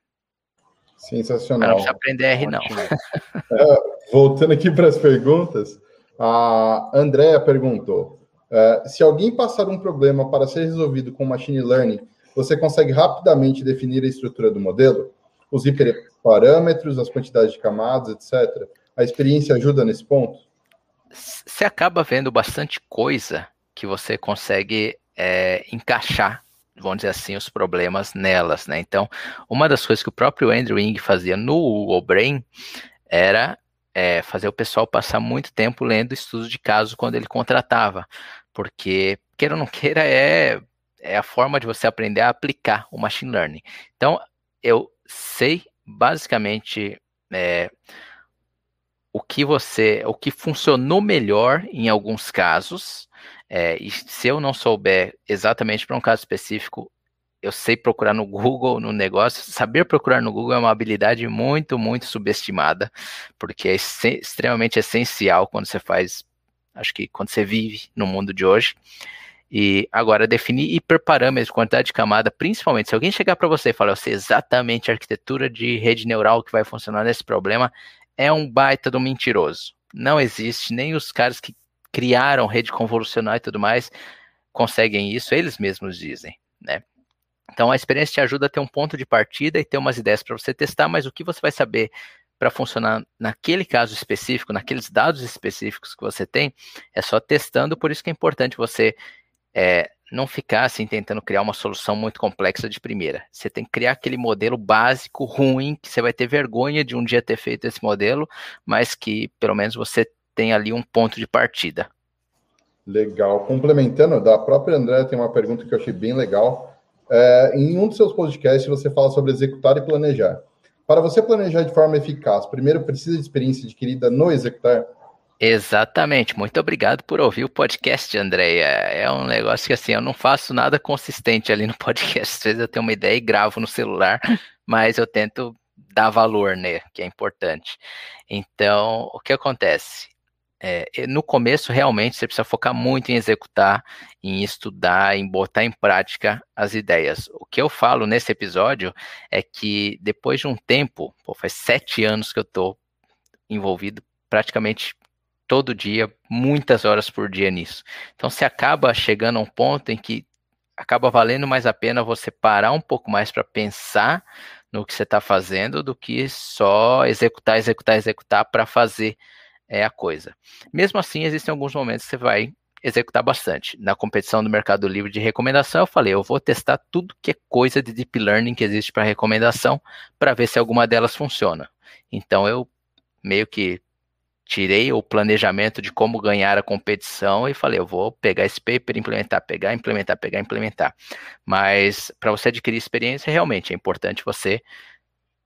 [SPEAKER 1] Sensacional.
[SPEAKER 4] não precisa aprender R, não.
[SPEAKER 1] É, voltando aqui para as perguntas, a Andrea perguntou: é, se alguém passar um problema para ser resolvido com machine learning, você consegue rapidamente definir a estrutura do modelo? Os hiperparâmetros, as quantidades de camadas, etc. A experiência ajuda nesse ponto?
[SPEAKER 4] Você acaba vendo bastante coisa que você consegue é, encaixar vamos dizer assim, os problemas nelas, né? Então, uma das coisas que o próprio Andrew Ng fazia no O-Brain era é, fazer o pessoal passar muito tempo lendo estudos de caso quando ele contratava, porque, queira ou não *laughs* queira, é, é a forma de você aprender a aplicar o machine learning. Então, eu sei basicamente é, o que você, o que funcionou melhor em alguns casos, é, e se eu não souber exatamente para um caso específico, eu sei procurar no Google, no negócio. Saber procurar no Google é uma habilidade muito, muito subestimada, porque é extremamente essencial quando você faz, acho que quando você vive no mundo de hoje. E agora, definir hiperparâmetros, quantidade de camada, principalmente se alguém chegar para você e falar, eu sei exatamente a arquitetura de rede neural que vai funcionar nesse problema, é um baita do mentiroso. Não existe, nem os caras que criaram rede convolucional e tudo mais, conseguem isso, eles mesmos dizem, né? Então a experiência te ajuda a ter um ponto de partida e ter umas ideias para você testar, mas o que você vai saber para funcionar naquele caso específico, naqueles dados específicos que você tem, é só testando, por isso que é importante você é, não ficar assim tentando criar uma solução muito complexa de primeira. Você tem que criar aquele modelo básico, ruim, que você vai ter vergonha de um dia ter feito esse modelo, mas que pelo menos você tem ali um ponto de partida.
[SPEAKER 1] Legal. Complementando, da própria André, tem uma pergunta que eu achei bem legal. É, em um dos seus podcasts, você fala sobre executar e planejar. Para você planejar de forma eficaz, primeiro precisa de experiência adquirida no executar?
[SPEAKER 4] Exatamente. Muito obrigado por ouvir o podcast, Andréia. É um negócio que assim, eu não faço nada consistente ali no podcast. Às vezes eu tenho uma ideia e gravo no celular, *laughs* mas eu tento dar valor, né? Que é importante. Então, o que acontece? É, no começo, realmente, você precisa focar muito em executar, em estudar, em botar em prática as ideias. O que eu falo nesse episódio é que depois de um tempo, pô, faz sete anos que eu estou envolvido praticamente todo dia, muitas horas por dia nisso. Então, você acaba chegando a um ponto em que acaba valendo mais a pena você parar um pouco mais para pensar no que você está fazendo do que só executar, executar, executar para fazer é a coisa. Mesmo assim, existem alguns momentos que você vai executar bastante. Na competição do Mercado Livre de recomendação, eu falei, eu vou testar tudo que é coisa de deep learning que existe para recomendação, para ver se alguma delas funciona. Então eu meio que tirei o planejamento de como ganhar a competição e falei, eu vou pegar esse paper, implementar, pegar, implementar, pegar, implementar. Mas para você adquirir experiência, realmente é importante você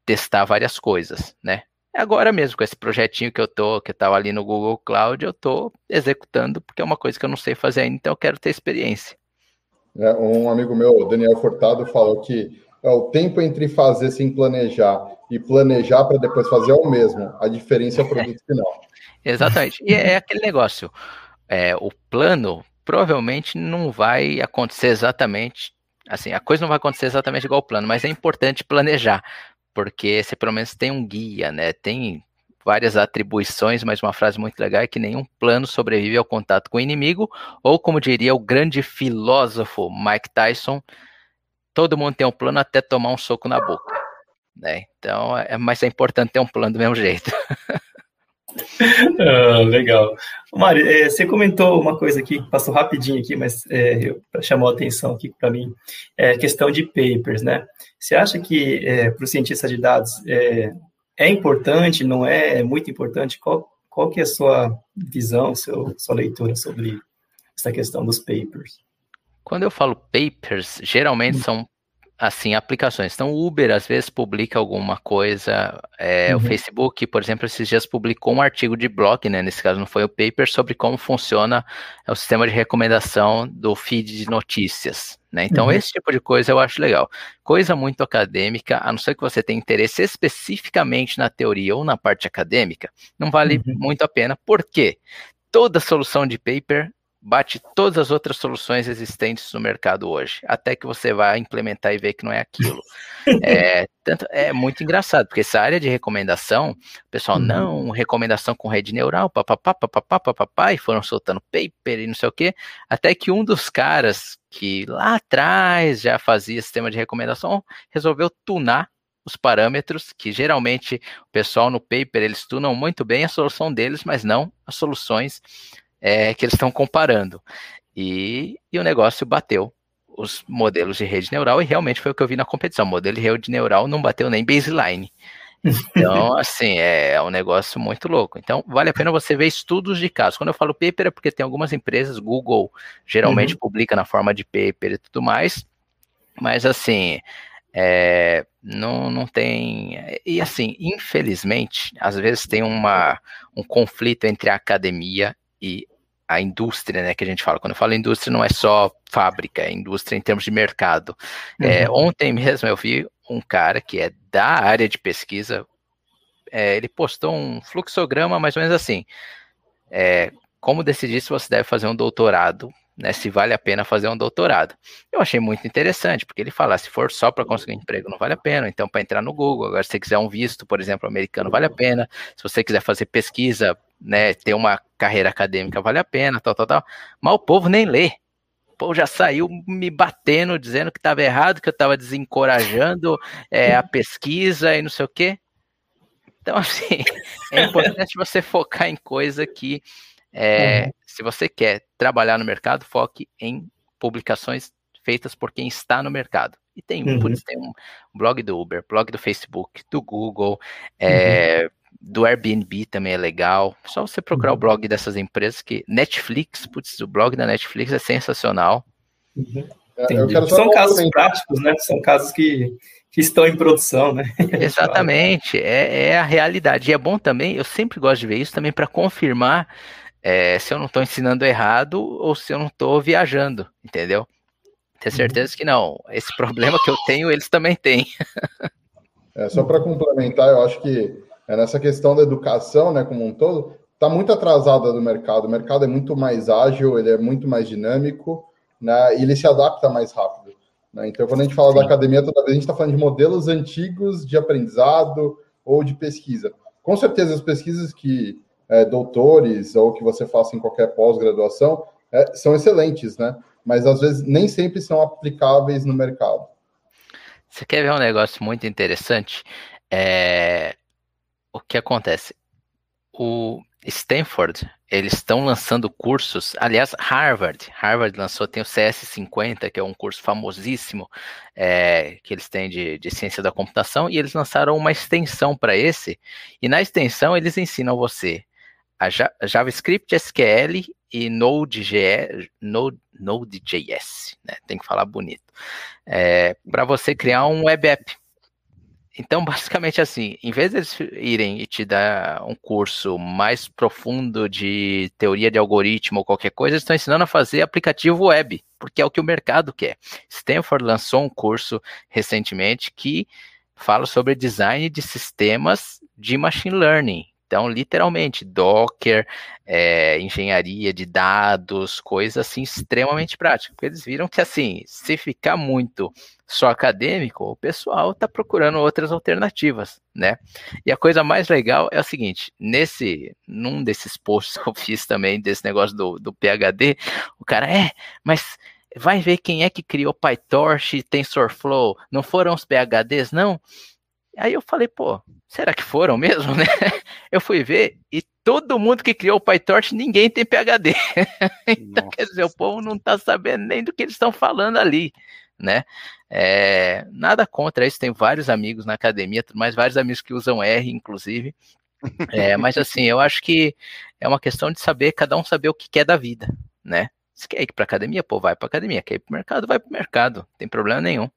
[SPEAKER 4] testar várias coisas, né? Agora mesmo, com esse projetinho que eu tô, que estava ali no Google Cloud, eu estou executando, porque é uma coisa que eu não sei fazer ainda, então eu quero ter experiência.
[SPEAKER 1] É, um amigo meu, Daniel Furtado, falou que é, o tempo entre fazer sem planejar e planejar para depois fazer é o mesmo. A diferença é o produto *laughs* final.
[SPEAKER 4] Exatamente. E é aquele negócio. É, o plano provavelmente não vai acontecer exatamente assim, a coisa não vai acontecer exatamente igual o plano, mas é importante planejar, porque você pelo menos tem um guia, né? Tem várias atribuições, mas uma frase muito legal é que nenhum plano sobrevive ao contato com o inimigo, ou como diria o grande filósofo Mike Tyson, todo mundo tem um plano até tomar um soco na boca, né? Então, é, mas é importante ter um plano do mesmo jeito. *laughs* *laughs*
[SPEAKER 2] ah, legal. Mário, é, você comentou uma coisa aqui, passou rapidinho aqui, mas é, chamou a atenção aqui para mim, é questão de papers, né? Você acha que é, para o cientista de dados é, é, importante, não é, é muito importante? Qual, qual que é a sua visão, seu, sua leitura sobre essa questão dos papers?
[SPEAKER 4] Quando eu falo papers, geralmente hum. são assim, aplicações. Então, o Uber às vezes publica alguma coisa, é, uhum. o Facebook, por exemplo, esses dias publicou um artigo de blog, né? Nesse caso não foi o paper, sobre como funciona o sistema de recomendação do feed de notícias. Né? Então, uhum. esse tipo de coisa eu acho legal. Coisa muito acadêmica, a não ser que você tenha interesse especificamente na teoria ou na parte acadêmica, não vale uhum. muito a pena. Por quê? Toda solução de paper bate todas as outras soluções existentes no mercado hoje, até que você vai implementar e ver que não é aquilo. *laughs* é, tanto, é muito engraçado, porque essa área de recomendação, o pessoal, uhum. não, recomendação com rede neural, papapá, papapá, papapá, e foram soltando paper e não sei o quê, até que um dos caras que lá atrás já fazia sistema de recomendação resolveu tunar os parâmetros, que geralmente o pessoal no paper eles tunam muito bem a solução deles, mas não as soluções é, que eles estão comparando. E, e o negócio bateu os modelos de rede neural, e realmente foi o que eu vi na competição. O modelo de rede neural não bateu nem baseline. Então, *laughs* assim, é um negócio muito louco. Então, vale a pena você ver estudos de casos. Quando eu falo paper, é porque tem algumas empresas, Google geralmente uhum. publica na forma de paper e tudo mais, mas assim, é, não, não tem. E assim, infelizmente, às vezes tem uma, um conflito entre a academia e a indústria, né, que a gente fala. Quando eu falo indústria, não é só fábrica, é indústria em termos de mercado. É, uhum. É, ontem mesmo eu vi um cara que é da área de pesquisa, é, ele postou um fluxograma mais ou menos assim, é, como decidir se você deve fazer um doutorado, né, se vale a pena fazer um doutorado. Eu achei muito interessante, porque ele fala, se for só para conseguir um emprego, não vale a pena, então para entrar no Google, agora se você quiser um visto, por exemplo, americano, vale a pena, se você quiser fazer pesquisa, né, ter uma carreira acadêmica vale a pena, tal, tal, tal. Mas o povo nem lê. O povo já saiu me batendo, dizendo que estava errado, que eu estava desencorajando é, a *laughs* pesquisa e não sei o quê. Então, *laughs* assim, é importante você focar em coisa que, é, uhum. se você quer trabalhar no mercado, foque em publicações feitas por quem está no mercado. E tem, uhum. tem um blog do Uber, blog do Facebook, do Google, é, uhum do Airbnb também é legal. Só você procurar uhum. o blog dessas empresas que Netflix, putz, o blog da Netflix é sensacional.
[SPEAKER 2] Uhum. São casos práticos, né? São casos que, que estão em produção, né? *laughs*
[SPEAKER 4] Exatamente, é, é, a realidade. E é bom também, eu sempre gosto de ver isso também para confirmar é, se eu não estou ensinando errado ou se eu não estou viajando, entendeu? Ter uhum. certeza uhum. que não. Esse *laughs* problema que eu tenho, eles também têm.
[SPEAKER 1] é, só para complementar, eu acho que é nessa questão da educação, né, como um todo, está muito atrasada do mercado. O mercado é muito mais ágil, ele é muito mais dinâmico, né, e ele se adapta mais rápido. Né? Então, quando a gente fala Sim. da academia, toda vez a gente está falando de modelos antigos de aprendizado ou de pesquisa. Com certeza, as pesquisas que é, doutores ou que você faça em qualquer pós-graduação é, são excelentes, né? Mas às vezes nem sempre são aplicáveis no mercado.
[SPEAKER 4] Você quer ver um negócio muito interessante? É, o que acontece? O Stanford, eles estão lançando cursos, aliás, Harvard, Harvard lançou, tem o CS50, que é um curso famosíssimo é, que eles têm de, de ciência da computação, e eles lançaram uma extensão para esse, e na extensão eles ensinam você a JavaScript, SQL e Node.js, Node, Node.js, né? tem que falar bonito, é, para você criar um web app. Então, *laughs* basicamente assim, em vez de eles irem e te dar um curso mais profundo de teoria de algoritmo ou qualquer coisa, eles estão ensinando a fazer aplicativo web, porque é o que o mercado quer. Stanford lançou um curso recentemente que fala sobre design de sistemas de machine learning. Então, literalmente, Docker, é, engenharia de dados, coisas assim extremamente práticas. Porque eles viram que, assim, se ficar muito só acadêmico, o pessoal está procurando outras alternativas, né? E a coisa mais legal é o seguinte: nesse, num desses posts *laughs* que eu fiz também, desse negócio do, do PHD, o cara é, mas vai ver quem é que criou PyTorch TensorFlow. Não foram os PHDs, não? Aí eu falei, pô, será que foram mesmo, né? *laughs* Eu fui ver e todo mundo que criou o PyTorch, ninguém tem PhD. *laughs* então, Nossa. quer dizer, o povo não está sabendo nem do que eles estão falando ali, né? É, nada contra isso, tem vários amigos na academia, mas vários amigos que usam R, inclusive. É, mas assim, eu acho que é uma questão de saber, cada um saber o que quer da vida, né? Se quer ir para academia, pô, vai para academia. Quer ir para mercado, vai para mercado. Não tem problema nenhum.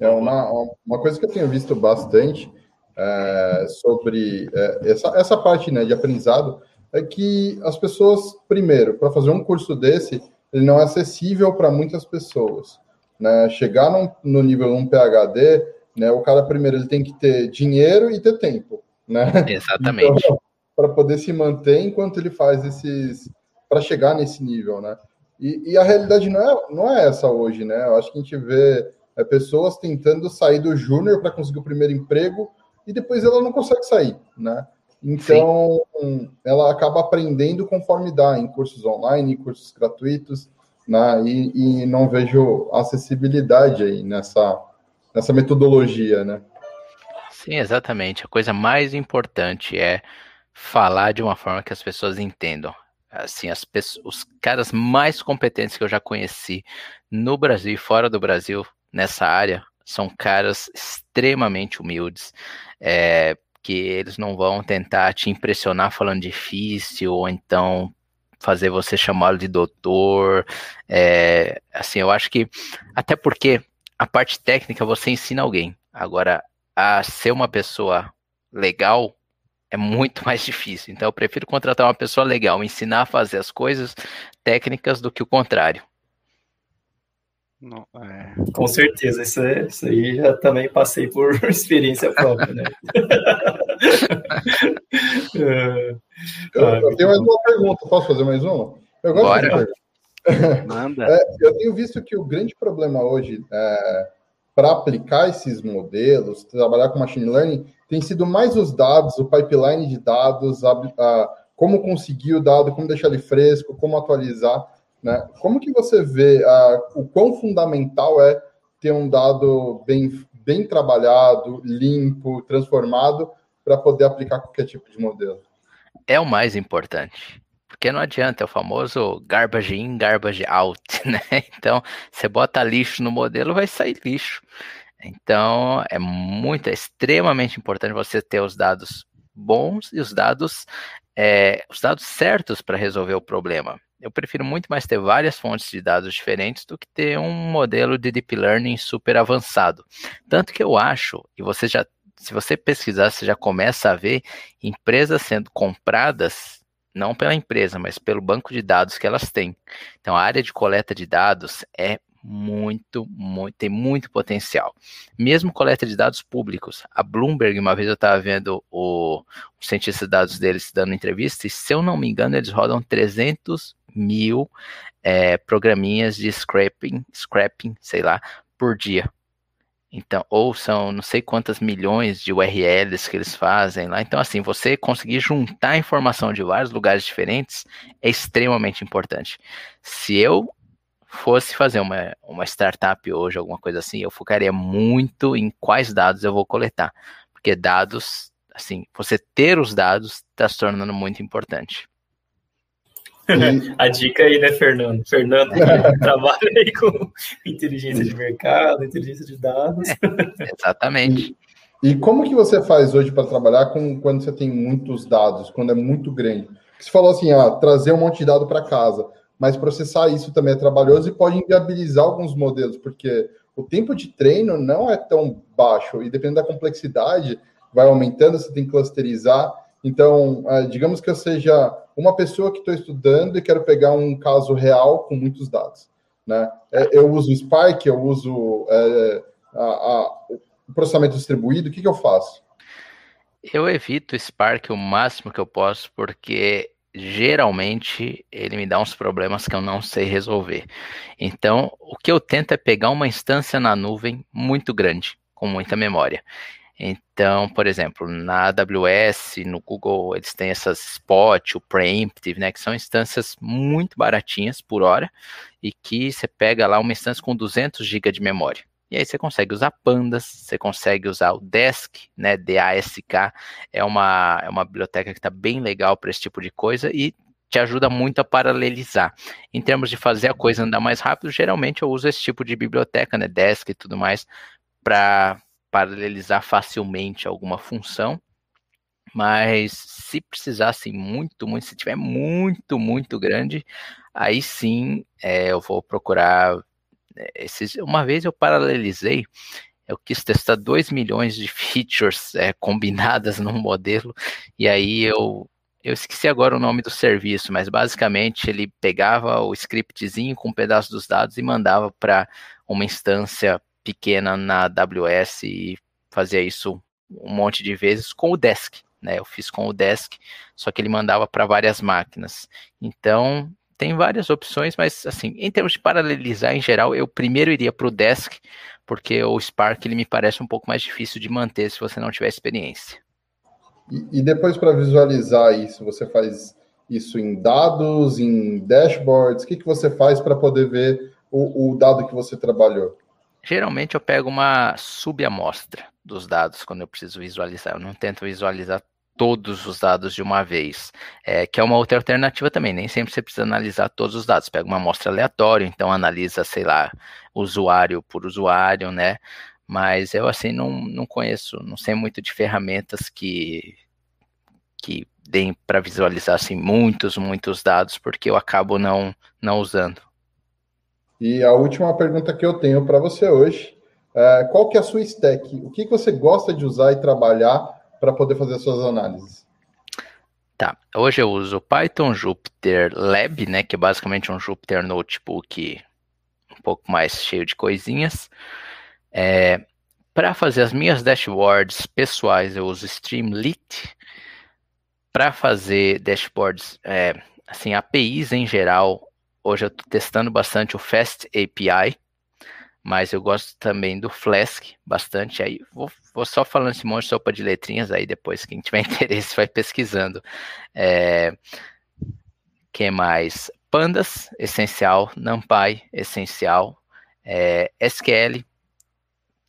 [SPEAKER 1] É uma, uma coisa que eu tenho visto bastante é, sobre é, essa, essa parte né, de aprendizado é que as pessoas, primeiro, para fazer um curso desse, ele não é acessível para muitas pessoas. Né? Chegar num, no nível 1 PHD, né, o cara, primeiro, ele tem que ter dinheiro e ter tempo. Né?
[SPEAKER 4] Exatamente. Então,
[SPEAKER 1] para poder se manter enquanto ele faz esses. para chegar nesse nível, né? E, e, a realidade não é, não é essa hoje, né? Eu acho que a gente vê é, pessoas tentando sair do júnior para conseguir o primeiro emprego e depois ela não consegue sair, né? Então, Sim. ela acaba aprendendo conforme dá, em cursos online, em cursos gratuitos, né? E, e, não vejo acessibilidade aí nessa, nessa metodologia, né?
[SPEAKER 4] Sim, exatamente. A coisa mais importante é falar de uma forma que as pessoas entendam. Assim, as pessoas, os caras mais competentes que eu já conheci no Brasil e fora do Brasil nessa área são caras extremamente humildes, é, que eles não vão tentar te impressionar falando difícil, ou então fazer você chamá-lo de doutor. É, assim, eu acho que, até porque a parte técnica você ensina alguém. Agora, a ser uma pessoa legal é muito *laughs* mais difícil. Então, eu prefiro contratar uma pessoa legal, ensinar a fazer as coisas técnicas do que o contrário.
[SPEAKER 2] Não, é... Com certeza, isso, é, isso aí já também passei por *laughs* experiência própria, né? *laughs*
[SPEAKER 1] é, eu, eu, tenho mais uma pergunta, posso fazer mais uma?
[SPEAKER 4] Eu gosto Bora. *laughs*
[SPEAKER 1] Manda. É, eu tenho visto que o grande problema hoje é, para aplicar esses modelos, trabalhar com machine learning, tem sido mais os dados, o pipeline de dados, a, a, como conseguir o dado, como deixar ele fresco, como atualizar. Né? Como que você vê a, o quão fundamental é ter um dado bem, bem trabalhado, limpo, transformado, para poder aplicar qualquer tipo de modelo?
[SPEAKER 4] É o mais importante. Porque não adianta, é o famoso garbage in, garbage out, *laughs* né? Então, você bota lixo no modelo, vai sair lixo. Então, é muito, é extremamente importante você ter os dados bons e os dados, é, os dados certos para resolver o problema eu prefiro muito mais ter várias fontes de dados diferentes do que ter um modelo de deep learning super avançado. Tanto que eu acho, e você já, se você pesquisar, você já começa a ver empresas sendo compradas não pela empresa, mas pelo banco de dados que elas têm. Então, a área de coleta de dados é muito, muito, tem muito potencial. Mesmo coleta de dados públicos. A Bloomberg, uma vez eu estava vendo o, o cientista de dados deles dando entrevista, e se eu não me engano, eles rodam 300 mil é, programinhas de scraping, scrapping, sei lá, por dia. Então, ou são não sei quantas milhões de URLs que eles fazem lá. Então, assim, você conseguir juntar informação de vários lugares diferentes é extremamente importante. Se eu fosse fazer uma, uma startup hoje, alguma coisa assim, eu focaria muito em quais dados eu vou coletar. Porque dados, assim, você ter os dados está se tornando muito importante. *laughs*
[SPEAKER 2] A dica aí, né, Fernando? Fernando *laughs* trabalha aí com inteligência de mercado, inteligência de dados.
[SPEAKER 4] É, exatamente.
[SPEAKER 1] E, e, como que você faz hoje para trabalhar com quando você tem muitos dados, quando é muito grande? Você falou assim, ah, trazer um monte de dado para casa mas processar isso também é trabalhoso e pode inviabilizar alguns modelos, porque o tempo de treino não é tão baixo e dependendo da complexidade, vai aumentando, você tem que clusterizar. Então, é, digamos que eu seja uma pessoa que estou estudando e quero pegar um caso real com muitos dados. Né? É, eu uso Spark, eu uso é, a, a, o processamento distribuído, o que, que eu faço?
[SPEAKER 4] Eu evito Spark o máximo que eu posso, porque geralmente ele me dá uns problemas que eu não sei resolver. Então, o que eu tento é pegar uma instância na nuvem muito grande, com muita memória. Então, por exemplo, na AWS, no Google, eles têm essas Spot, o Preemptive, né, que são instâncias muito baratinhas por hora e que você pega lá uma instância com 200 GB de memória. E aí você consegue usar pandas, você consegue usar o Desk, né? D-A-S-K, é uma, é uma biblioteca que está bem legal para esse tipo de coisa e te ajuda muito a paralelizar. Em termos de fazer a coisa andar mais rápido, geralmente eu uso esse tipo de biblioteca, né? Desk e tudo mais, para paralelizar facilmente alguma função. Mas se precisasse muito, muito, se tiver muito, muito grande, aí sim é, eu vou procurar. É, esses, uma vez eu paralelizei, eu quis testar 2 milhões de *laughs* features é, combinadas num modelo, e aí eu, eu esqueci agora o nome do serviço, mas basicamente ele pegava o scriptzinho com um pedaço dos dados e mandava para uma instância pequena na AWS e fazia isso um monte de vezes com o Desk, né? Eu fiz com o Desk, só que ele mandava para várias máquinas. Então, tem várias opções, mas assim, em termos de paralelizar em geral, eu primeiro iria para o Desk, porque o Spark ele me parece um pouco mais difícil de manter se você não tiver experiência.
[SPEAKER 1] E, e depois para visualizar isso, você faz isso em dados, em dashboards? O que, que você faz para poder ver o, o dado que você trabalhou?
[SPEAKER 4] Geralmente eu pego uma subamostra dos dados quando eu preciso visualizar. Eu não tento visualizar todos os dados de uma vez, é, que é uma outra alternativa também. Nem sempre você precisa analisar todos os dados. Pega uma amostra aleatória, então analisa, sei lá, usuário por usuário, né? Mas eu assim não, não conheço, não sei muito de ferramentas que que deem para visualizar assim muitos, muitos dados, porque eu acabo não não usando.
[SPEAKER 1] E a última pergunta que eu tenho para você hoje é qual que é a sua stack? O que, que você gosta de usar e trabalhar para poder fazer suas análises?
[SPEAKER 4] Tá, hoje eu uso Python Jupyter Lab, né, que é basicamente um Jupyter Notebook um pouco mais cheio de coisinhas. É, para fazer as minhas dashboards pessoais, eu uso Streamlit. Para fazer dashboards, é, assim, APIs em geral, Hoje eu estou testando bastante o Fast API, mas eu gosto também do Flask bastante. Aí vou, vou só falando esse monte de sopa de letrinhas, aí depois quem tiver *laughs* interesse vai pesquisando. É, que mais? Pandas, essencial. NumPy, essencial. É, SQL,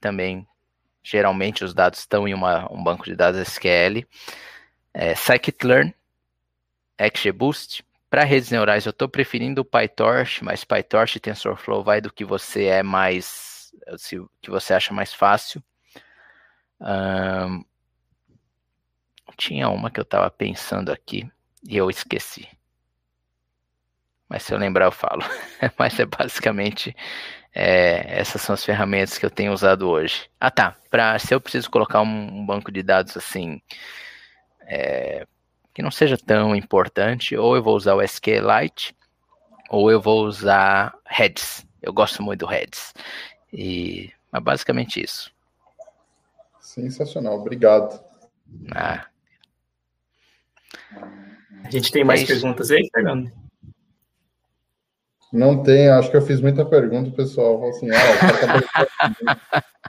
[SPEAKER 4] também. Geralmente os dados estão em uma, um banco de dados SQL. É, Scikit-learn, XGBoost, para redes neurais, eu estou preferindo o PyTorch, mas PyTorch e TensorFlow vai do que você é mais, se, que você acha mais fácil. Um, tinha uma que eu estava pensando aqui e eu esqueci. Mas se eu lembrar, eu falo. *laughs* mas é basicamente é, essas são as ferramentas que eu tenho usado hoje. Ah, tá. Pra, se eu preciso colocar um, um banco de dados assim, é, que não seja tão importante, ou eu vou usar o SQLite, ou eu vou usar Heads. Eu gosto muito do Heads. E é basicamente isso.
[SPEAKER 1] Sensacional, obrigado.
[SPEAKER 2] Ah. A gente tem mais é perguntas aí, Fernando?
[SPEAKER 1] Não tem, acho que eu fiz muita pergunta, pessoal. Assim, ah,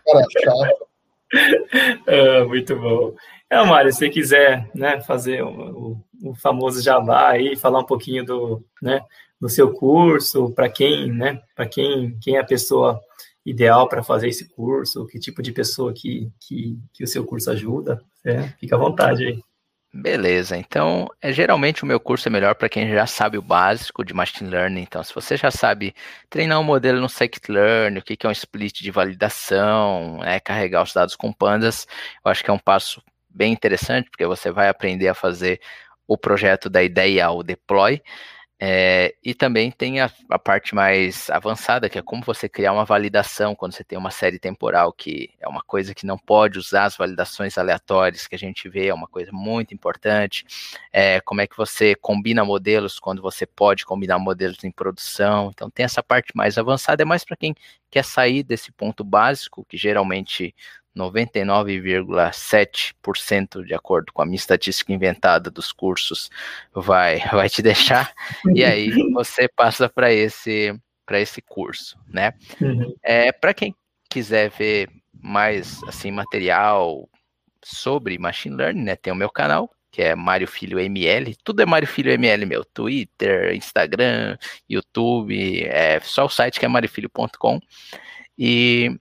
[SPEAKER 1] cara chato. *laughs*
[SPEAKER 2] Ah, muito bom. É, Mário, se você quiser né, fazer o, o, famoso jabá aí, falar um pouquinho do, né, do seu curso, para quem, né, para quem, quem é a pessoa ideal para fazer esse curso, que tipo de pessoa que, que, que o seu curso ajuda, é, fica à vontade aí.
[SPEAKER 4] Beleza, então é, geralmente o meu curso é melhor para quem já sabe o básico de Machine Learning. Então, se você já sabe treinar um modelo no Scikit-learn, o que, que é um split de validação, né, carregar os dados com pandas, eu acho que é um passo bem interessante, porque você vai aprender a fazer o projeto da ideia ao deploy. É, e também tem a, a, parte mais avançada, que é como você criar uma validação quando você tem uma série temporal, que é uma coisa que não pode usar as validações aleatórias que a gente vê, é uma coisa muito importante. É, como é que você combina modelos quando você pode combinar modelos em produção. Então tem essa parte mais avançada, é mais para quem quer sair desse ponto básico, que geralmente 99,7% de acordo com a minha estatística inventada dos cursos vai *laughs* vai te deixar e aí você passa para esse para esse curso, né? Uhum. É para quem quiser ver mais assim material sobre machine learning, né? Tem o meu canal que é Mário Filho ML, tudo é Mário Filho ML meu, Twitter, Instagram, YouTube, é só o site que é mariofilho.com e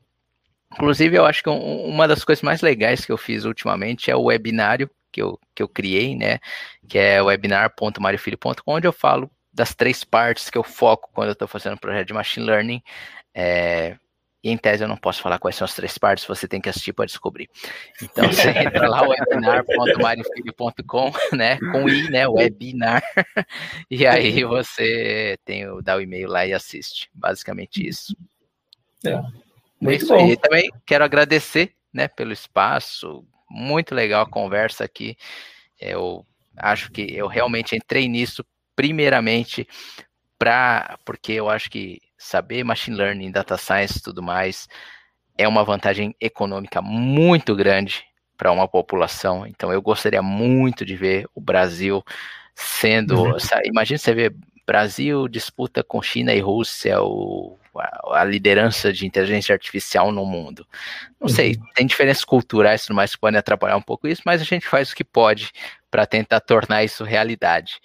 [SPEAKER 4] Inclusive, eu acho que uma das coisas mais legais que eu fiz ultimamente é o webinário que eu, que eu criei, né? Que é webinar.mariofilho.com, onde eu falo das três partes que eu foco quando eu estou fazendo um projeto de machine learning. É, E em tese eu não posso falar quais são as três partes, você tem que assistir para descobrir. Então você *laughs* entra lá, webinar.mariofilho.com, né? Com I, né? Webinar. *laughs* E aí você tem o, dá o e-mail lá e assiste. Basicamente isso. É, é muito isso bom. aí. Também quero agradecer né, pelo espaço. Muito legal a conversa aqui. Eu acho que eu realmente entrei nisso primeiramente para porque eu acho que saber machine learning, data science e tudo mais é uma vantagem econômica muito grande para uma população. Então eu gostaria muito de ver o Brasil sendo, uhum. imagina você ver Brasil disputa com China e Rússia o, a, liderança de inteligência artificial no mundo. Não uhum. sei, tem diferenças culturais e tudo mais que podem atrapalhar um pouco isso, mas a gente faz o que pode para tentar tornar isso realidade.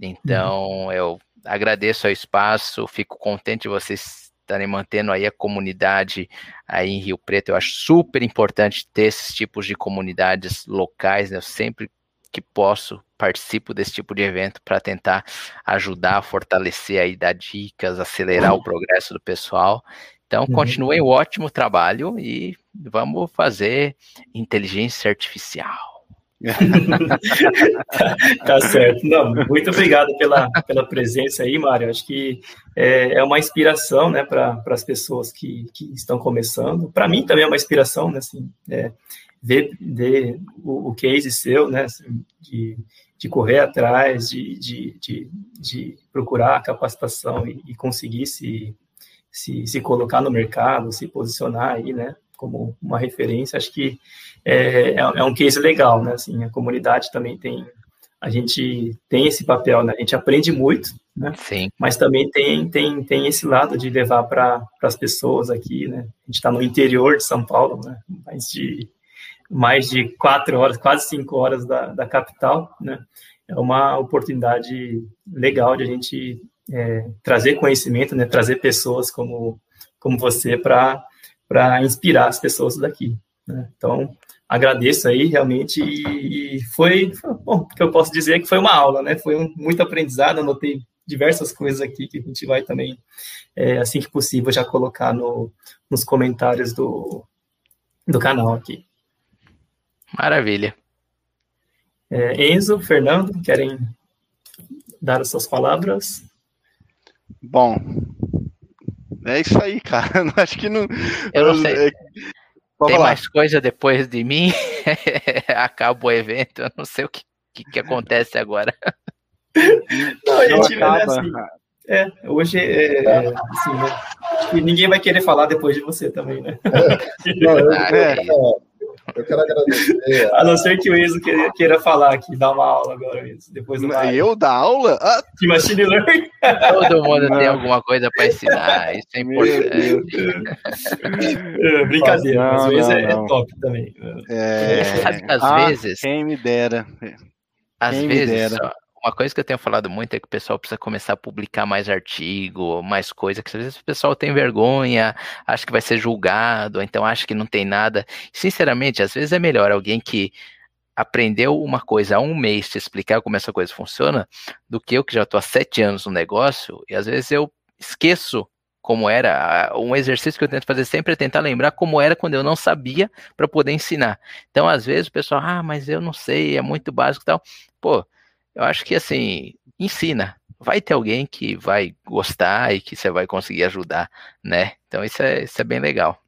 [SPEAKER 4] Então, uhum. eu agradeço ao espaço, fico contente de vocês estarem mantendo aí a comunidade aí em Rio Preto. Eu acho super importante ter esses tipos de comunidades locais, né? Eu sempre que posso participo desse tipo de evento para tentar ajudar a fortalecer aí, dar dicas, acelerar uhum. o progresso do pessoal. Então, uhum. continuem o ótimo trabalho e vamos fazer inteligência artificial *laughs*
[SPEAKER 2] tá, tá, certo. Não, muito obrigado pela, pela presença aí, Mário. Acho que é, é uma inspiração né, para as pessoas que, que estão começando. Para mim também é uma inspiração, né, assim, é, ver, ver o, o, case seu, né, assim, de, de correr atrás, de, de, de, de procurar capacitação e, e conseguir se, se, se colocar no mercado, se posicionar aí, né, como uma referência. Acho que é, é, é, um case legal, né? Assim, a comunidade também tem, a gente tem esse papel, né? A gente aprende muito, né?
[SPEAKER 4] Sim.
[SPEAKER 2] Mas também tem, tem, tem esse lado de levar para as pessoas aqui, né? A gente está no interior de São Paulo, né? Mais de, mais de quatro horas, quase cinco horas da, da capital, né? É uma oportunidade legal de a gente é, trazer conhecimento, né? Trazer pessoas como, como você para inspirar as pessoas daqui. Né? Então, agradeço aí realmente e, foi, bom, o que eu posso dizer é que foi uma aula, né? Foi um, muito aprendizado, anotei diversas coisas aqui que a gente vai também, é, assim que possível, já colocar no, nos comentários do, do canal aqui.
[SPEAKER 4] Maravilha.
[SPEAKER 2] É, Enzo, Fernando, querem dar as suas palavras?
[SPEAKER 3] Bom, é isso aí, cara. *laughs* Acho que não.
[SPEAKER 4] Eu não sei. É, tem lá. mais coisa depois de mim? *laughs* Acaba o evento, eu não sei o que, que, que acontece agora. *laughs*
[SPEAKER 2] Não, a gente, né, assim, é, hoje, é, é, assim, né, ninguém vai querer falar depois de você também, né? É. Não, eu, ah, é. Eu, quero agradecer. A não ser que o Enzo queira, queira falar aqui, dar uma aula agora, Enzo, depois do
[SPEAKER 3] Eu dar aula?
[SPEAKER 2] Ah. De machine learning?
[SPEAKER 4] Todo mundo não. tem alguma coisa para ensinar, isso é importante.
[SPEAKER 2] É, brincadeira, não, mas o Enzo é, top também.
[SPEAKER 4] É... Sabe que às ah, vezes...
[SPEAKER 3] Quem me dera.
[SPEAKER 4] Às quem vezes, uma coisa que eu tenho falado muito é que o pessoal precisa começar a publicar mais artigo, mais coisa, que às vezes o pessoal tem vergonha, acha que vai ser julgado, então acha que não tem nada. Sinceramente, às vezes é melhor alguém que aprendeu uma coisa há um mês te explicar como essa coisa funciona, do que eu que já estou há sete anos no negócio, e às vezes eu esqueço como era. Um exercício que eu tento fazer sempre é tentar lembrar como era quando eu não sabia para poder ensinar. Então, às vezes, o pessoal, ah, mas eu não sei, é muito básico e tal. Pô, eu acho que assim, ensina. Vai ter alguém que vai gostar e que você vai conseguir ajudar, né? Então isso é, isso é bem legal.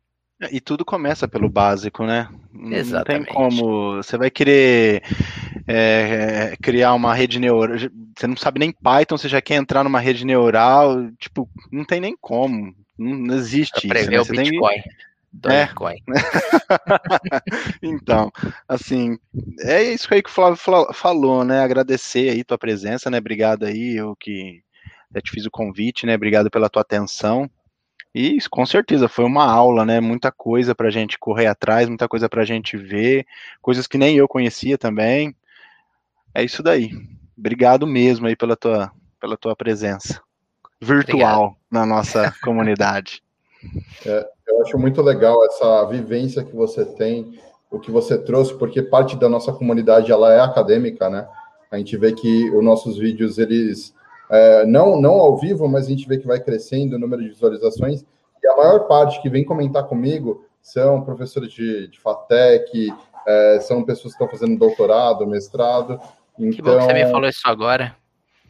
[SPEAKER 3] É, e tudo começa pelo básico, né?
[SPEAKER 4] Exatamente.
[SPEAKER 3] Não tem como. Você vai querer é, criar uma rede neural. Você não sabe nem Python, você já quer entrar numa rede neural. Tipo, não tem nem como. Não existe
[SPEAKER 4] pra
[SPEAKER 3] isso. Né?
[SPEAKER 4] o Bitcoin. Tem...
[SPEAKER 3] Dogecoin. É. *laughs* então, assim, é isso aí que o Flávio falou, né? Agradecer aí tua presença, né? Obrigado aí, eu que já te fiz o convite, né? Obrigado pela tua atenção. E com certeza foi uma aula, né? Muita coisa para a gente correr atrás, muita coisa para a gente ver, coisas que nem eu conhecia também. É isso daí. Obrigado mesmo aí pela tua, pela tua presença virtual Obrigado. na nossa *laughs* comunidade.
[SPEAKER 1] É, eu acho muito legal essa vivência que você tem, o que você trouxe, porque parte da nossa comunidade ela é acadêmica, né? A gente vê que os nossos vídeos, eles, é, não, não ao vivo, mas a gente vê que vai crescendo o número de visualizações, e a maior parte que vem comentar comigo são professores de, de FATEC, é, são pessoas que estão fazendo doutorado, mestrado.
[SPEAKER 4] Então, que bom que você me então falou isso agora.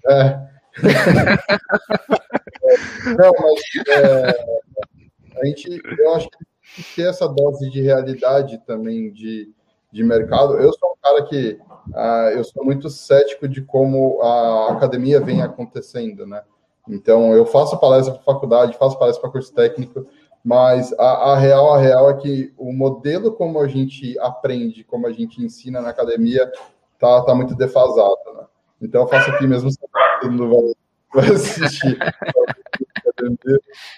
[SPEAKER 1] É. *laughs* Não, mas é, a gente, eu acho que tem que ter essa dose de realidade também de, de mercado. Eu sou um cara que uh, eu sou muito cético de como a academia vem acontecendo, né? Então, eu faço palestra para faculdade, faço palestra para curso técnico, mas a, a, real, a real é que o modelo como a gente aprende, como a gente ensina na academia, tá, tá muito defasado, né? Então, eu faço aqui mesmo, vai *laughs* assistir. *laughs*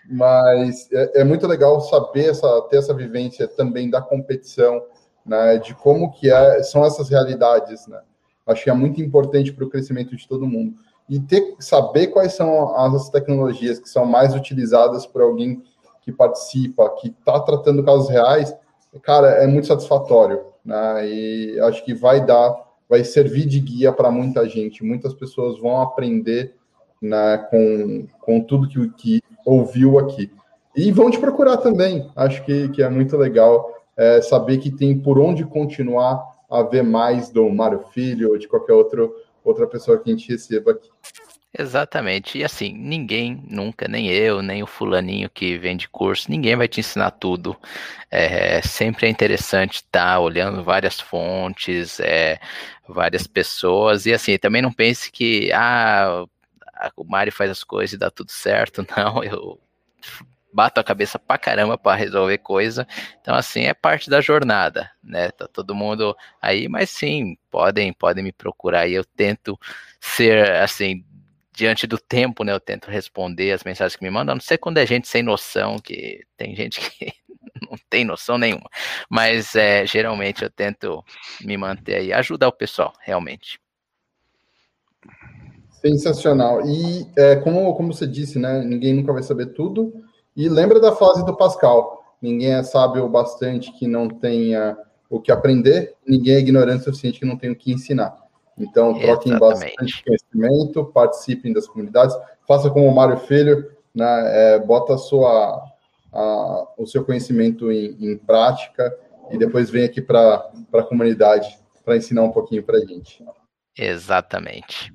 [SPEAKER 1] mas é, é, muito legal saber essa, ter essa vivência também da competição, né, de como que é, são essas realidades, né? Acho que é muito importante para o crescimento de todo mundo e ter saber quais são as tecnologias que são mais utilizadas por alguém que participa, que está tratando casos reais, cara, é muito satisfatório, né? E acho que vai dar, vai servir de guia para muita gente. Muitas pessoas vão aprender com, com tudo que, que ouviu aqui. E vão te procurar também. Acho que, que é muito legal é, saber que tem por onde continuar a ver mais do Mário Filho ou de qualquer outro outra pessoa que a gente receba aqui.
[SPEAKER 4] Exatamente. E assim, ninguém nunca, nem eu, nem o fulaninho que vende curso, ninguém vai te ensinar tudo. É, sempre é interessante estar tá olhando várias fontes, é, várias pessoas. E assim, também não pense que ah, o Mário faz as coisas e dá tudo certo. *laughs* Não, eu bato a cabeça pra caramba para resolver coisa. Então, assim, é parte da jornada, né? Tá todo mundo aí, mas sim, podem, podem me procurar aí. Eu tento ser, assim, diante do tempo, né? Eu tento responder as mensagens que me mandam. Não sei quando é gente sem noção, que tem gente que *laughs* não tem noção nenhuma. Mas é, geralmente eu tento me manter aí, ajudar o pessoal, realmente.
[SPEAKER 1] Sensacional. E é, como, como você disse, né? Ninguém nunca vai saber tudo. E lembra da frase do Pascal: ninguém é sábio o bastante que não tenha o que aprender, ninguém é ignorante o suficiente que não tenha o que ensinar. Então, troquem Exatamente. bastante conhecimento, participem das comunidades, faça como o Mário Filho, né, é, bota a sua, a, o seu conhecimento em, em, prática e depois vem aqui para a comunidade para ensinar um pouquinho para a gente.
[SPEAKER 4] Exatamente.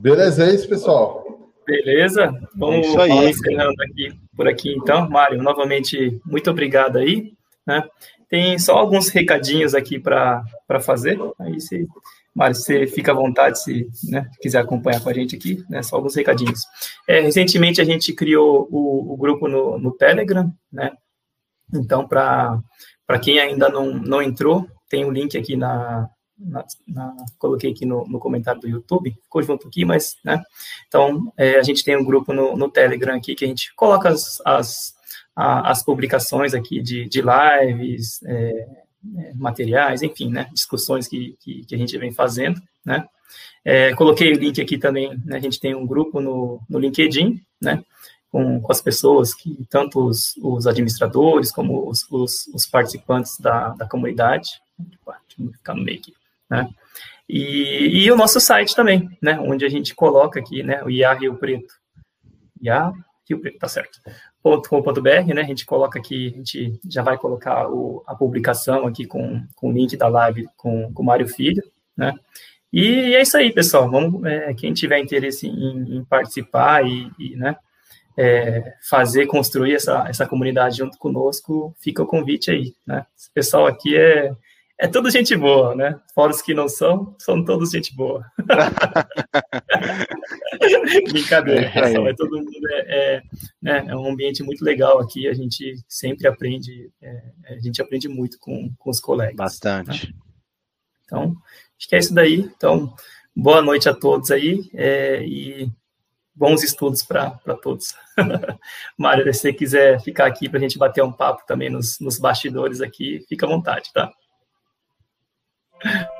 [SPEAKER 1] Beleza, é isso, pessoal.
[SPEAKER 2] Beleza? Vamos é encerrando aqui, por aqui então. Mário, novamente, muito obrigado aí. Né? Tem só alguns recadinhos aqui para fazer. Aí, se, Mário, você fica à vontade se né, quiser acompanhar com a gente aqui, né? Só alguns recadinhos. É, recentemente a gente criou o, o grupo no, no Telegram, né? Então, para quem ainda não, não entrou, tem o um link aqui na, na, na, coloquei aqui no, no, comentário do YouTube, ficou junto aqui, mas, né, então, é, a gente tem um grupo no, no, Telegram aqui que a gente coloca as, as, a, as publicações aqui de, de lives, é, é, materiais, enfim, né, discussões que, que, que, a gente vem fazendo, né, é, coloquei o link aqui também, né, a gente tem um grupo no, no LinkedIn, né, com, com as pessoas que, tanto os, os administradores como os, os, os participantes da, da comunidade, deixa eu ficar no meio aqui, né? E, e, o nosso site também, né? Onde a gente coloca aqui, né? O IA Rio Preto. IA Rio Preto, tá certo. .com.br, né? A gente coloca aqui, a gente já vai colocar o, a publicação aqui com, com o link da live com, com o Mário Filho, né? E é isso aí, pessoal. Vamos, é, quem tiver interesse em, em participar e, e né, é, fazer, construir essa, essa comunidade junto conosco, fica o convite aí, né? Esse pessoal aqui é, é tudo gente boa, né? Fora os que não são, são todos gente boa. *laughs* Brincadeira, é, pessoal. É, todo mundo é, é, né, é, um ambiente muito legal aqui. A gente sempre aprende, é, a gente aprende muito com, com os colegas.
[SPEAKER 3] Bastante.
[SPEAKER 2] Né? Então, acho que é isso daí. Então, boa noite a todos aí é, e bons estudos para todos. *laughs* Mário, se você quiser ficar aqui para a gente bater um papo também nos, nos bastidores aqui, fica à vontade, tá? you *laughs*